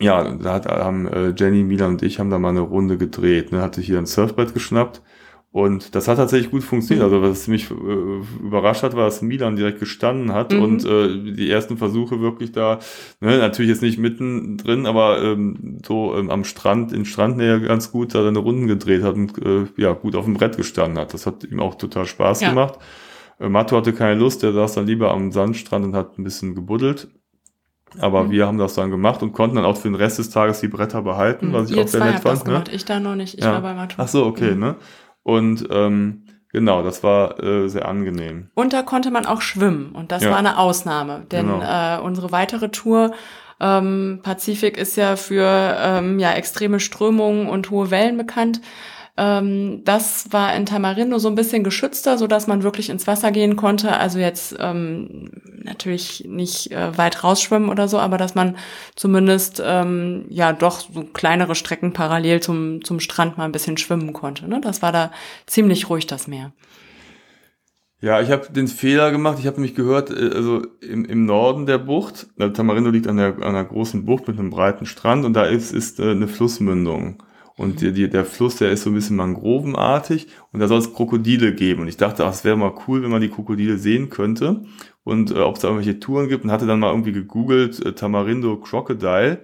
ja, da hat, haben äh, Jenny, Milan und ich haben da mal eine Runde gedreht. Ne? Hatte hier ein Surfbrett geschnappt und das hat tatsächlich gut funktioniert. Also was mich äh, überrascht hat, war, dass Milan direkt gestanden hat Mhm. und äh, die ersten Versuche wirklich da, ne, natürlich jetzt nicht mitten drin, aber ähm, so ähm, am Strand, in Strandnähe ganz gut da seine Runden gedreht hat und äh, ja gut auf dem Brett gestanden hat. Das hat ihm auch total Spaß Ja. gemacht. Äh, Matto hatte keine Lust, der saß dann lieber am Sandstrand und hat ein bisschen gebuddelt. Aber Mhm. wir haben das dann gemacht und konnten dann auch für den Rest des Tages die Bretter behalten, was ich Ihr auch sehr nett habt das fand. Ne? gemacht, ich da noch nicht. Ich Ja. war bei Matu. Ach so, okay, Mhm. ne? Und ähm, genau, das war äh, sehr angenehm. Und da konnte man auch schwimmen. Und das Ja. war eine Ausnahme. Denn Genau. äh, unsere weitere Tour ähm, Pazifik ist ja für ähm, ja, extreme Strömungen und hohe Wellen bekannt. Ähm, das war in Tamarindo so ein bisschen geschützter, so dass man wirklich ins Wasser gehen konnte. Also jetzt ähm, natürlich nicht äh, weit rausschwimmen oder so, aber dass man zumindest ähm, ja doch so kleinere Strecken parallel zum, zum Strand mal ein bisschen schwimmen konnte. Ne? Das war da ziemlich ruhig, das Meer. Ja, ich habe den Fehler gemacht. Ich habe nämlich gehört, äh, also im, im Norden der Bucht, äh, Tamarindo liegt an, der, an einer großen Bucht mit einem breiten Strand und da ist, ist äh, eine Flussmündung. Und die, die, der Fluss, der ist so ein bisschen mangrovenartig und da soll es Krokodile geben. Und ich dachte, ach, es wäre mal cool, wenn man die Krokodile sehen könnte und äh, ob es da irgendwelche Touren gibt und hatte dann mal irgendwie gegoogelt, äh, Tamarindo Crocodile.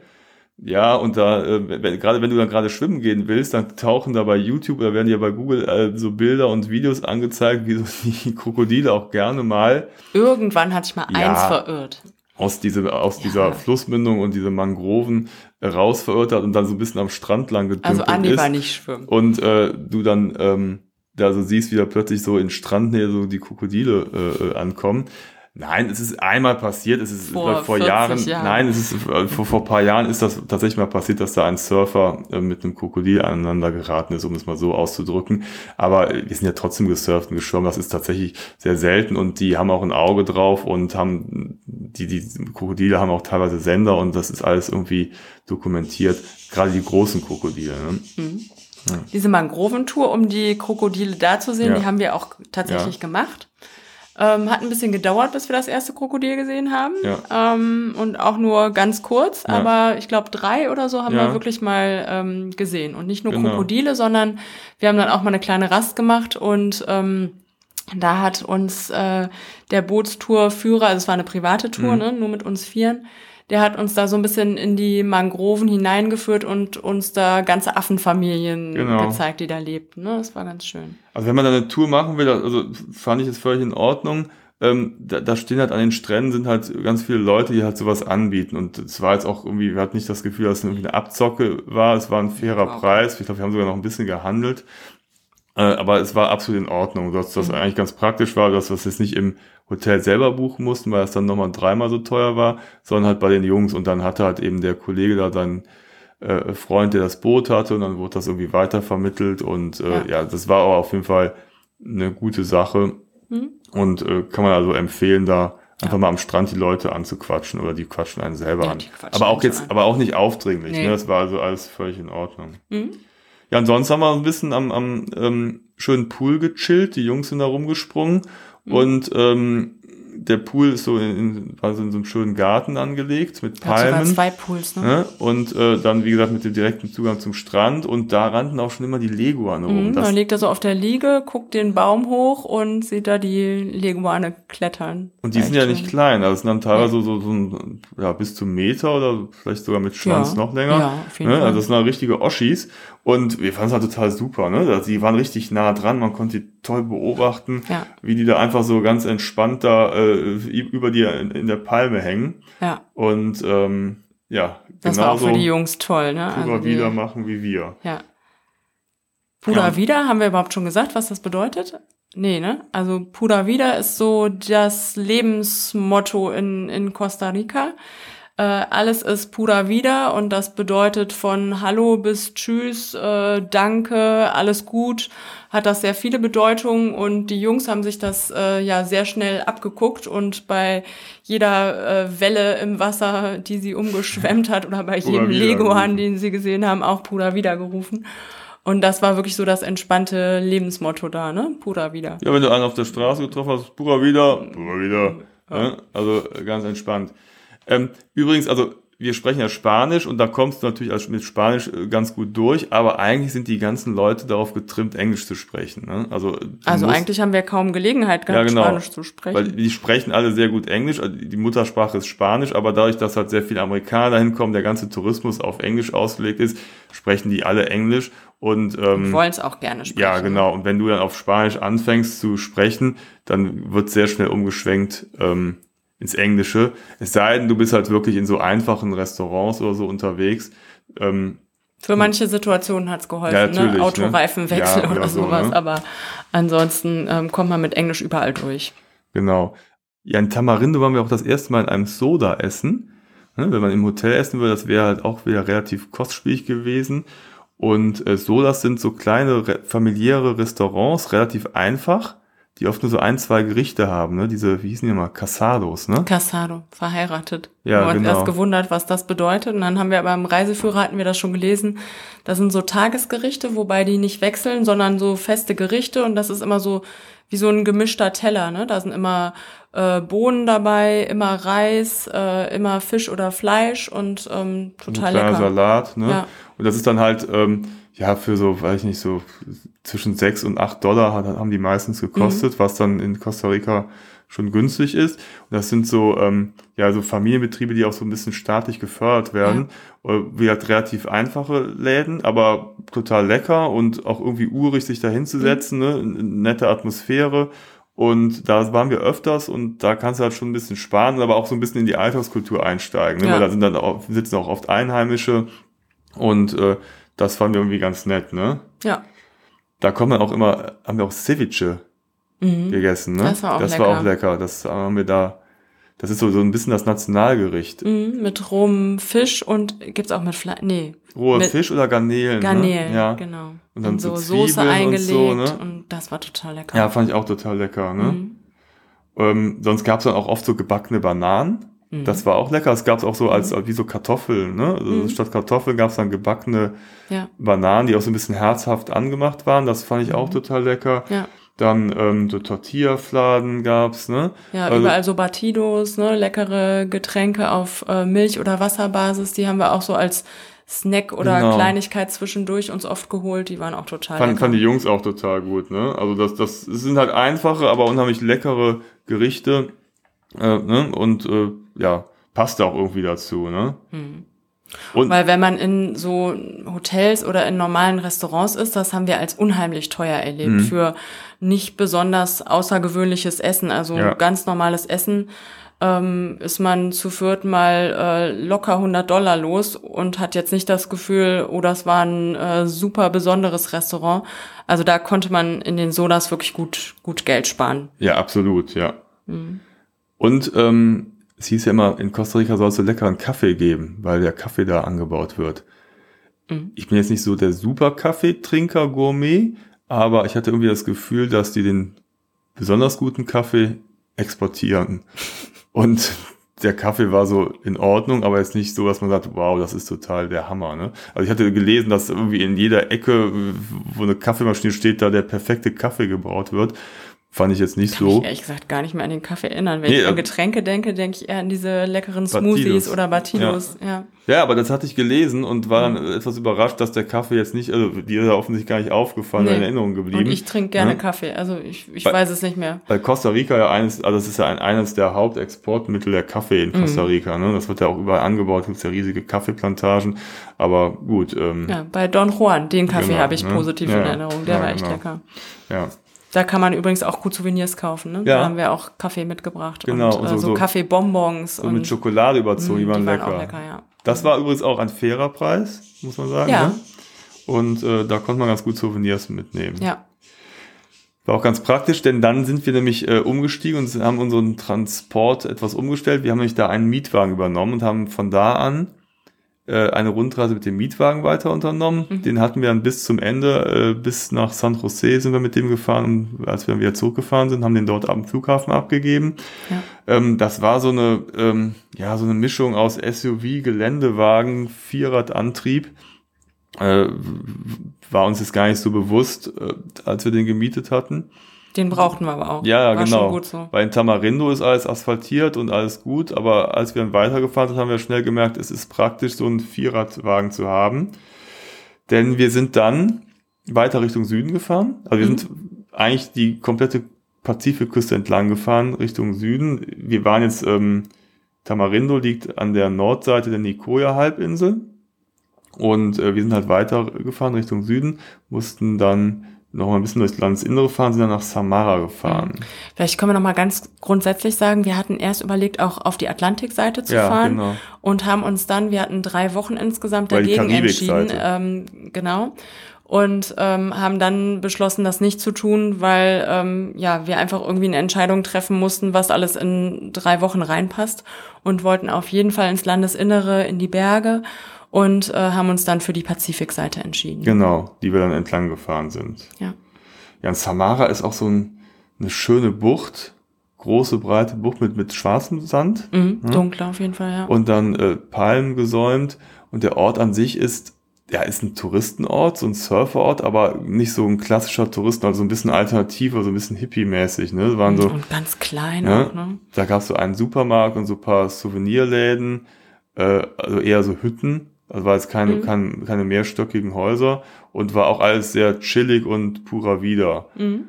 Ja, und da, äh, wenn, gerade wenn du dann gerade schwimmen gehen willst, dann tauchen da bei YouTube oder werden dir bei Google äh, so Bilder und Videos angezeigt, wie so die Krokodile auch gerne mal Irgendwann hatte ich mal Ja. eins verirrt. aus, diese, aus Ja. dieser Flussmündung und diese Mangroven raus verirrt hat und dann so ein bisschen am Strand lang gedümpelt Also Andi ist. war nicht schwimmen. Und äh, du dann ähm, da so siehst, wie da plötzlich so in Strandnähe so die Krokodile äh, äh, ankommen. Nein, es ist einmal passiert, es ist Vor vor, vor 40 Jahren, Jahren. nein, es ist äh, vor, vor paar Jahren ist das tatsächlich mal passiert, dass da ein Surfer äh, mit einem Krokodil aneinander geraten ist, um es mal so auszudrücken. Aber äh, wir sind ja trotzdem gesurft und geschwommen, das ist tatsächlich sehr selten und die haben auch ein Auge drauf und haben, die, die Krokodile haben auch teilweise Sender und das ist alles irgendwie dokumentiert, gerade die großen Krokodile. Ne? Diese Mangroventour, um die Krokodile da zu sehen, Ja. die haben wir auch tatsächlich Ja. gemacht. Ähm, hat ein bisschen gedauert, bis wir das erste Krokodil gesehen haben. Ja. Ähm, und auch nur ganz kurz, Ja. aber ich glaube drei oder so haben Ja. wir wirklich mal ähm, gesehen. Und nicht nur Genau. Krokodile, sondern wir haben dann auch mal eine kleine Rast gemacht und ähm, da hat uns äh, der Bootstourführer, also es war eine private Tour, Mhm. ne, nur mit uns Vieren, der hat uns da so ein bisschen in die Mangroven hineingeführt und uns da ganze Affenfamilien Genau. gezeigt, die da lebten. Ne? Das war ganz schön. Also wenn man da eine Tour machen will, also fand ich es völlig in Ordnung. Ähm, da, da stehen halt an den Stränden sind halt ganz viele Leute, die halt sowas anbieten. Und es war jetzt auch irgendwie, wir hatten nicht das Gefühl, dass es irgendwie eine Abzocke war. Es war ein fairer Wow. Preis. Ich glaube, wir haben sogar noch ein bisschen gehandelt. Äh, aber es war absolut in Ordnung, dass das Mhm. eigentlich ganz praktisch war, dass es jetzt nicht im Hotel selber buchen mussten, weil es dann nochmal dreimal so teuer war, sondern halt bei den Jungs. Und dann hatte halt eben der Kollege da seinen äh, Freund, der das Boot hatte, und dann wurde das irgendwie weitervermittelt. Und äh, Ja. ja. das war aber auf jeden Fall eine gute Sache. Mhm. Und äh, kann man also empfehlen, da einfach Ja. mal am Strand die Leute anzuquatschen oder die quatschen einen selber Ja, an. Aber auch jetzt, an. aber auch nicht aufdringlich. Nee. Ne? Das war also alles völlig in Ordnung. Mhm. Ja, ansonsten haben wir ein bisschen am, am ähm, schönen Pool gechillt. Die Jungs sind da rumgesprungen Mhm. und ähm, der Pool ist so in, in, war so in so einem schönen Garten angelegt mit Palmen. zwei Pools, ne? Ne? Und äh, dann, wie gesagt, mit dem direkten Zugang zum Strand. Und da rannten auch schon immer die Leguane rum. Mhm, man liegt da so auf der Liege, guckt den Baum hoch und sieht da die Leguane klettern. und die sind ja nicht schön. klein. Also es sind dann teilweise so, so ein, ja, bis zum Meter oder vielleicht sogar mit Schwanz Ja. noch länger. Ja, auf jeden ne? Fall. Also das sind dann richtige Oschis. Und wir fanden es halt total super. Ne? Also Die waren richtig nah dran. Man konnte die toll beobachten, Ja. wie die da einfach so ganz entspannt da äh, über dir in, in der Palme hängen. Ja, Und ähm, ja, das war auch für die Jungs toll, ne? Pura die- wieder machen wie wir. Ja. Pura Ja. wieder, haben wir überhaupt schon gesagt, was das bedeutet? Nee, ne? Also Pura Vida ist so das Lebensmotto in, in Costa Rica. Äh, alles ist Pura Vida und das bedeutet von Hallo bis Tschüss, äh, Danke, alles gut, hat das sehr viele Bedeutungen und die Jungs haben sich das äh, ja sehr schnell abgeguckt und bei jeder äh, Welle im Wasser, die sie umgeschwemmt hat oder bei jedem Leguan, den sie gesehen haben, auch Pura Vida gerufen. Und das war wirklich so das entspannte Lebensmotto da, ne? Pura wieder. Ja, wenn du einen auf der Straße getroffen hast, pura wieder, pura wieder. Ja. Ne? Also ganz entspannt. Ähm, übrigens, also wir sprechen ja Spanisch und da kommst du natürlich mit Spanisch äh, ganz gut durch, aber eigentlich sind die ganzen Leute darauf getrimmt, Englisch zu sprechen. Ne? Also, also musst, eigentlich haben wir kaum Gelegenheit gehabt, ja, genau, Spanisch zu sprechen. Weil die sprechen alle sehr gut Englisch, also die Muttersprache ist Spanisch, aber dadurch, dass halt sehr viele Amerikaner dahin kommen, der ganze Tourismus auf Englisch ausgelegt ist, sprechen die alle Englisch und ähm, wollen es auch gerne sprechen. Ja, genau. Und wenn du dann auf Spanisch anfängst zu sprechen, dann wird sehr schnell umgeschwenkt ähm, ins Englische. Es sei denn, du bist halt wirklich in so einfachen Restaurants oder so unterwegs. Ähm, für manche Situationen hat's geholfen, ja, ne? ne? Autoreifenwechsel ja, oder sowas, so, ne? aber ansonsten ähm, kommt man mit Englisch überall durch. Genau. Ja, in Tamarindo waren wir auch das erste Mal in einem Soda essen. Ne? Wenn man im Hotel essen würde, das wäre halt auch wieder relativ kostspielig gewesen. Und äh, Sodas sind so kleine familiäre Restaurants, relativ einfach die oft nur so ein, zwei Gerichte haben, ne? Diese, wie hießen die mal, Casados, ne? Casado, verheiratet. Ja, wir haben genau. erst gewundert, was das bedeutet. Und dann haben wir aber im Reiseführer hatten wir das schon gelesen. Das sind so Tagesgerichte, wobei die nicht wechseln, sondern so feste Gerichte. Und das ist immer so wie so ein gemischter Teller, ne? Da sind immer äh, Bohnen dabei, immer Reis, äh, immer Fisch oder Fleisch und ähm, total ein lecker. Salat, ne? Ja. Und das ist dann halt ähm, ja, für so, weiß ich nicht, so zwischen sechs und acht Dollar haben die meistens gekostet, mhm. was dann in Costa Rica schon günstig ist. Und das sind so, ähm, ja, so Familienbetriebe, die auch so ein bisschen staatlich gefördert werden. Ja. Äh, wie halt relativ einfache Läden, aber total lecker und auch irgendwie urig, sich da hinzusetzen, mhm. ne? nette Atmosphäre. Und da waren wir öfters und da kannst du halt schon ein bisschen sparen, aber auch so ein bisschen in die Alltagskultur einsteigen. Ne? Ja. Weil da sind dann auch, sitzen auch oft Einheimische und äh, das fanden wir irgendwie ganz nett, ne? Ja. Da kommen dann auch immer, haben wir auch Ceviche mhm. gegessen, ne? Das war auch das lecker. war auch lecker. Das haben wir da, das ist so, so ein bisschen das Nationalgericht. Mhm, mit rohem Fisch und gibt's auch mit Fleisch, nee. Rohe Fisch oder Garnelen? Ne? Garnelen, ne? ja. genau. Und dann und so, so Soße eingelegt und, so, ne? und das war total lecker. Ja, fand ich auch total lecker, ne? Mhm. Ähm, sonst gab's dann auch oft so gebackene Bananen. Mhm. Das war auch lecker. Es gab es auch so als, mhm. wie so Kartoffeln, ne? Also mhm. Statt Kartoffeln gab es dann gebackene ja. Bananen, die auch so ein bisschen herzhaft angemacht waren. Das fand ich auch mhm. total lecker. Ja. Dann ähm, so Tortilla-Fladen gab's, ne? Ja, also, überall so Batidos, ne? Leckere Getränke auf äh, Milch- oder Wasserbasis. Die haben wir auch so als Snack oder genau. Kleinigkeit zwischendurch uns oft geholt. Die waren auch total fand, lecker. Fand die Jungs auch total gut, ne? Also das, das sind halt einfache, aber unheimlich leckere Gerichte. Äh, ne? Und äh, ja, passt auch irgendwie dazu, ne? Hm. Und Weil wenn man in so Hotels oder in normalen Restaurants ist, das haben wir als unheimlich teuer erlebt mhm. für nicht besonders außergewöhnliches Essen, also ja. ganz normales Essen. Ähm, ist man zu viert mal äh, locker 100 Dollar los und hat jetzt nicht das Gefühl, oh, das war ein äh, super besonderes Restaurant. Also da konnte man in den Sodas wirklich gut, gut Geld sparen. Ja, absolut, ja. Mhm. Und ähm, es hieß ja immer, in Costa Rica soll es so leckeren Kaffee geben, weil der Kaffee da angebaut wird. Mhm. Ich bin jetzt nicht so der super Kaffeetrinker, Gourmet, aber ich hatte irgendwie das Gefühl, dass die den besonders guten Kaffee exportieren. Und der Kaffee war so in Ordnung, aber jetzt nicht so, dass man sagt, wow, das ist total der Hammer. Ne? Also ich hatte gelesen, dass irgendwie in jeder Ecke, wo eine Kaffeemaschine steht, da der perfekte Kaffee gebraut wird. Fand ich jetzt nicht Kann so. Ich ehrlich gesagt gar nicht mehr an den Kaffee erinnern. Wenn nee, ich an Getränke denke, denke ich eher an diese leckeren Smoothies Batidos. oder Batidos. Ja. ja. Ja. aber das hatte ich gelesen und war dann mhm. etwas überrascht, dass der Kaffee jetzt nicht, also dir ist ja offensichtlich gar nicht aufgefallen, nee. in Erinnerung geblieben. Und ich trinke gerne ja. Kaffee, also ich, ich bei, weiß es nicht mehr. Bei Costa Rica ja eines, also das ist ja ein, eines der Hauptexportmittel der Kaffee in Costa mhm. Rica. Ne? Das wird ja auch überall angebaut, gibt ja riesige Kaffeeplantagen. Aber gut. Ähm, ja, bei Don Juan, den Kaffee genau, habe ich ne? positiv in Erinnerung, der war echt genau. lecker. Ja. Da kann man übrigens auch gut Souvenirs kaufen. Ne? Ja. Da haben wir auch Kaffee mitgebracht. Genau. Und, äh, so, so Kaffeebonbons. So mit Schokolade überzogen, die waren lecker. Waren auch lecker ja. Das war übrigens auch ein fairer Preis, muss man sagen. Ja. Ne? Und äh, da konnte man ganz gut Souvenirs mitnehmen. Ja. War auch ganz praktisch, denn dann sind wir nämlich äh, umgestiegen und haben unseren Transport etwas umgestellt. Wir haben nämlich da einen Mietwagen übernommen und haben von da an äh, eine Rundreise mit dem Mietwagen weiter unternommen. Mhm. Den hatten wir dann bis zum Ende, äh, bis nach San Jose sind wir mit dem gefahren. Und als wir dann wieder zurückgefahren sind, haben den dort am Flughafen abgegeben. Ja. Ähm, das war so eine, ähm, ja, so eine Mischung aus SUV, Geländewagen, Vierradantrieb. Äh, war uns jetzt gar nicht so bewusst, äh, als wir den gemietet hatten. Den brauchten wir aber auch. Ja, War genau. So. Weil in Tamarindo ist alles asphaltiert und alles gut, aber als wir dann weitergefahren sind, haben wir schnell gemerkt, es ist praktisch, so einen Vierradwagen zu haben. Denn wir sind dann weiter Richtung Süden gefahren. Also wir mhm. sind eigentlich die komplette Pazifikküste entlang gefahren, Richtung Süden. Wir waren jetzt, ähm, Tamarindo liegt an der Nordseite der Nicoya-Halbinsel. Und äh, wir sind halt weitergefahren Richtung Süden, mussten dann noch mal ein bisschen durchs Landesinnere fahren, sind dann nach Samara gefahren. Mhm. Vielleicht können wir noch mal ganz grundsätzlich sagen, wir hatten erst überlegt, auch auf die Atlantikseite zu ja, fahren genau. und haben uns dann, wir hatten drei Wochen insgesamt Weil dagegen entschieden, ähm, genau, und ähm, haben dann beschlossen, das nicht zu tun, weil ähm, ja wir einfach irgendwie eine Entscheidung treffen mussten, was alles in drei Wochen reinpasst und wollten auf jeden Fall ins Landesinnere, in die Berge und äh, haben uns dann für die Pazifikseite entschieden. Genau, die wir dann entlang gefahren sind. Ja. Ja, und Samara ist auch so ein, eine schöne Bucht, große, breite Bucht mit, mit schwarzem Sand. Mhm, ja. Dunkler auf jeden Fall, ja. Und dann äh, Palmen gesäumt und der Ort an sich ist ja, ist ein Touristenort, so ein Surferort, aber nicht so ein klassischer Touristen, also ein bisschen alternativ, also ein bisschen hippie-mäßig, ne? Waren so, und ganz klein ne? auch, ne? Da gab es so einen Supermarkt und so ein paar Souvenirläden, äh, also eher so Hütten, also war jetzt keine, mhm. keine, keine mehrstöckigen Häuser und war auch alles sehr chillig und purer Wieder. Mhm.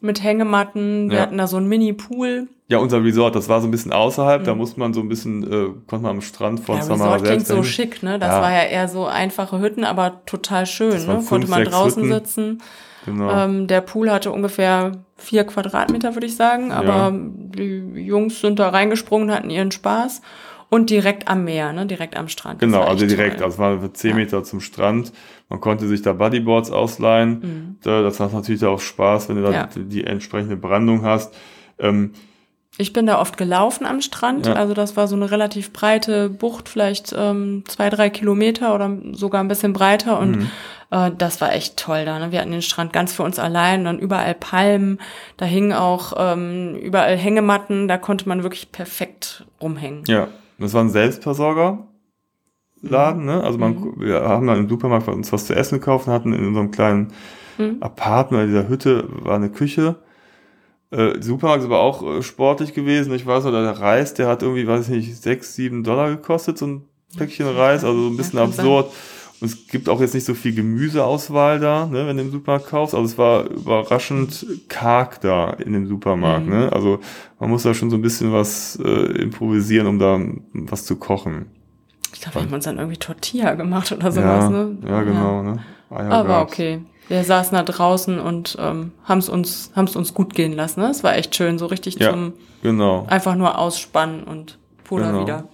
Mit Hängematten, wir ja. hatten da so einen Mini-Pool. Ja, unser Resort, das war so ein bisschen außerhalb, mhm. da musste man so ein bisschen, äh, konnte man am Strand von ja, Samara Resort klingt so schick, ne? Das ja. war ja eher so einfache Hütten, aber total schön, ne? Fünf, Konnte man draußen Hütten. sitzen. Genau. Ähm, der Pool hatte ungefähr vier Quadratmeter, würde ich sagen, aber ja. die Jungs sind da reingesprungen, hatten ihren Spaß. Und direkt am Meer, ne? direkt am Strand. Genau, also direkt, toll. also es war zehn ja. Meter zum Strand. Man konnte sich da Bodyboards ausleihen. Mhm. Das macht natürlich auch Spaß, wenn du da ja. die entsprechende Brandung hast. Ähm, ich bin da oft gelaufen am Strand. Ja. Also das war so eine relativ breite Bucht, vielleicht ähm, zwei, drei Kilometer oder sogar ein bisschen breiter. Und mhm. äh, das war echt toll da. Ne? Wir hatten den Strand ganz für uns allein, dann überall Palmen. Da hingen auch ähm, überall Hängematten. Da konnte man wirklich perfekt rumhängen. Ja, das war ein Selbstversorgerladen, ne? Also man, mhm. wir haben dann im Supermarkt uns was zu essen gekauft und hatten in unserem kleinen mhm. Apartment, in dieser Hütte, war eine Küche. Äh, Supermarkt ist aber auch äh, sportlich gewesen. Ich weiß noch, der Reis, der hat irgendwie, weiß ich nicht, sechs, sieben Dollar gekostet, so ein Päckchen Reis, also so ein bisschen absurd. Und es gibt auch jetzt nicht so viel Gemüseauswahl da, ne, wenn du im Supermarkt kaufst. Also es war überraschend karg da in dem Supermarkt. Mhm. Ne? Also man muss da schon so ein bisschen was äh, improvisieren, um da was zu kochen. Ich glaube, wir haben uns dann irgendwie Tortilla gemacht oder sowas. Ja, ne? ja genau. Ja. Ne? Aber okay. Wir saßen da draußen und ähm, haben es uns, haben's uns gut gehen lassen. Ne? Es war echt schön, so richtig ja, zum genau. einfach nur ausspannen und Puder genau. wieder.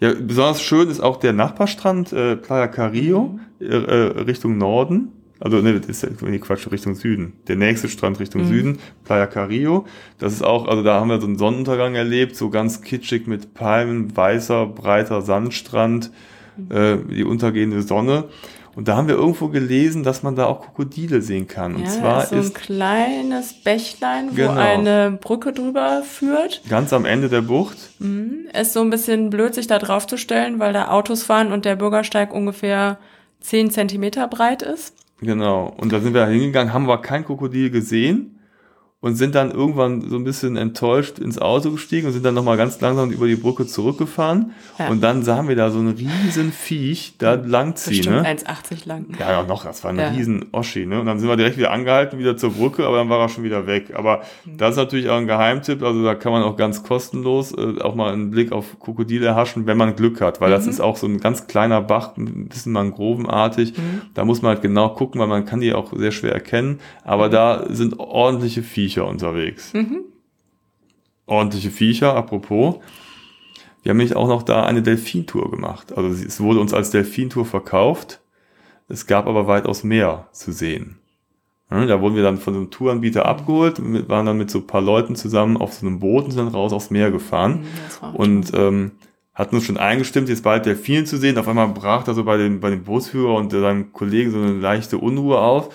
Ja, besonders schön ist auch der Nachbarstrand äh, Playa Carillo mhm. äh, äh Richtung Norden. Also ne, das ist nee, Quatsch, Richtung Süden. Der nächste Strand Richtung mhm. Süden, Playa Carillo. Das ist auch, also da haben wir so einen Sonnenuntergang erlebt, so ganz kitschig mit Palmen, weißer, breiter Sandstrand, mhm. äh, die untergehende Sonne. Und da haben wir irgendwo gelesen, dass man da auch Krokodile sehen kann. Und ja, zwar so ein ist kleines Bächlein, wo genau. eine Brücke drüber führt. Ganz am Ende der Bucht. Mhm. Ist so ein bisschen blöd, sich da drauf zu stellen, weil da Autos fahren und der Bürgersteig ungefähr zehn Zentimeter breit ist. Genau. Und da sind wir hingegangen, haben wir kein Krokodil gesehen und sind dann irgendwann so ein bisschen enttäuscht ins Auto gestiegen und sind dann nochmal ganz langsam über die Brücke zurückgefahren. Ja. Und dann sahen wir da so einen riesen Viech da langziehen. Ne? 1,80 lang. Ja, ja, noch, das war ein ja. riesen Oschi. Ne? Und dann sind wir direkt wieder angehalten, wieder zur Brücke, aber dann war er schon wieder weg. Aber mhm. das ist natürlich auch ein Geheimtipp, also da kann man auch ganz kostenlos äh, auch mal einen Blick auf Krokodile erhaschen, wenn man Glück hat, weil mhm. das ist auch so ein ganz kleiner Bach, ein bisschen mangrovenartig. Mhm. Da muss man halt genau gucken, weil man kann die auch sehr schwer erkennen. Aber mhm. da sind ordentliche Viecher Viecher unterwegs. Mhm. Ordentliche Viecher, apropos. Wir haben nämlich auch noch da eine Delfintour gemacht. Also es wurde uns als Delfintour verkauft. Es gab aber weitaus mehr zu sehen. Da wurden wir dann von so einem Touranbieter abgeholt, waren dann mit so ein paar Leuten zusammen auf so einem Boot und sind dann raus aufs Meer gefahren. Mhm, Und ähm, hatten uns schon eingestimmt, jetzt bald Delfine zu sehen. Auf einmal brach da so bei dem, bei dem Bootsführer und seinem Kollegen so eine leichte Unruhe auf.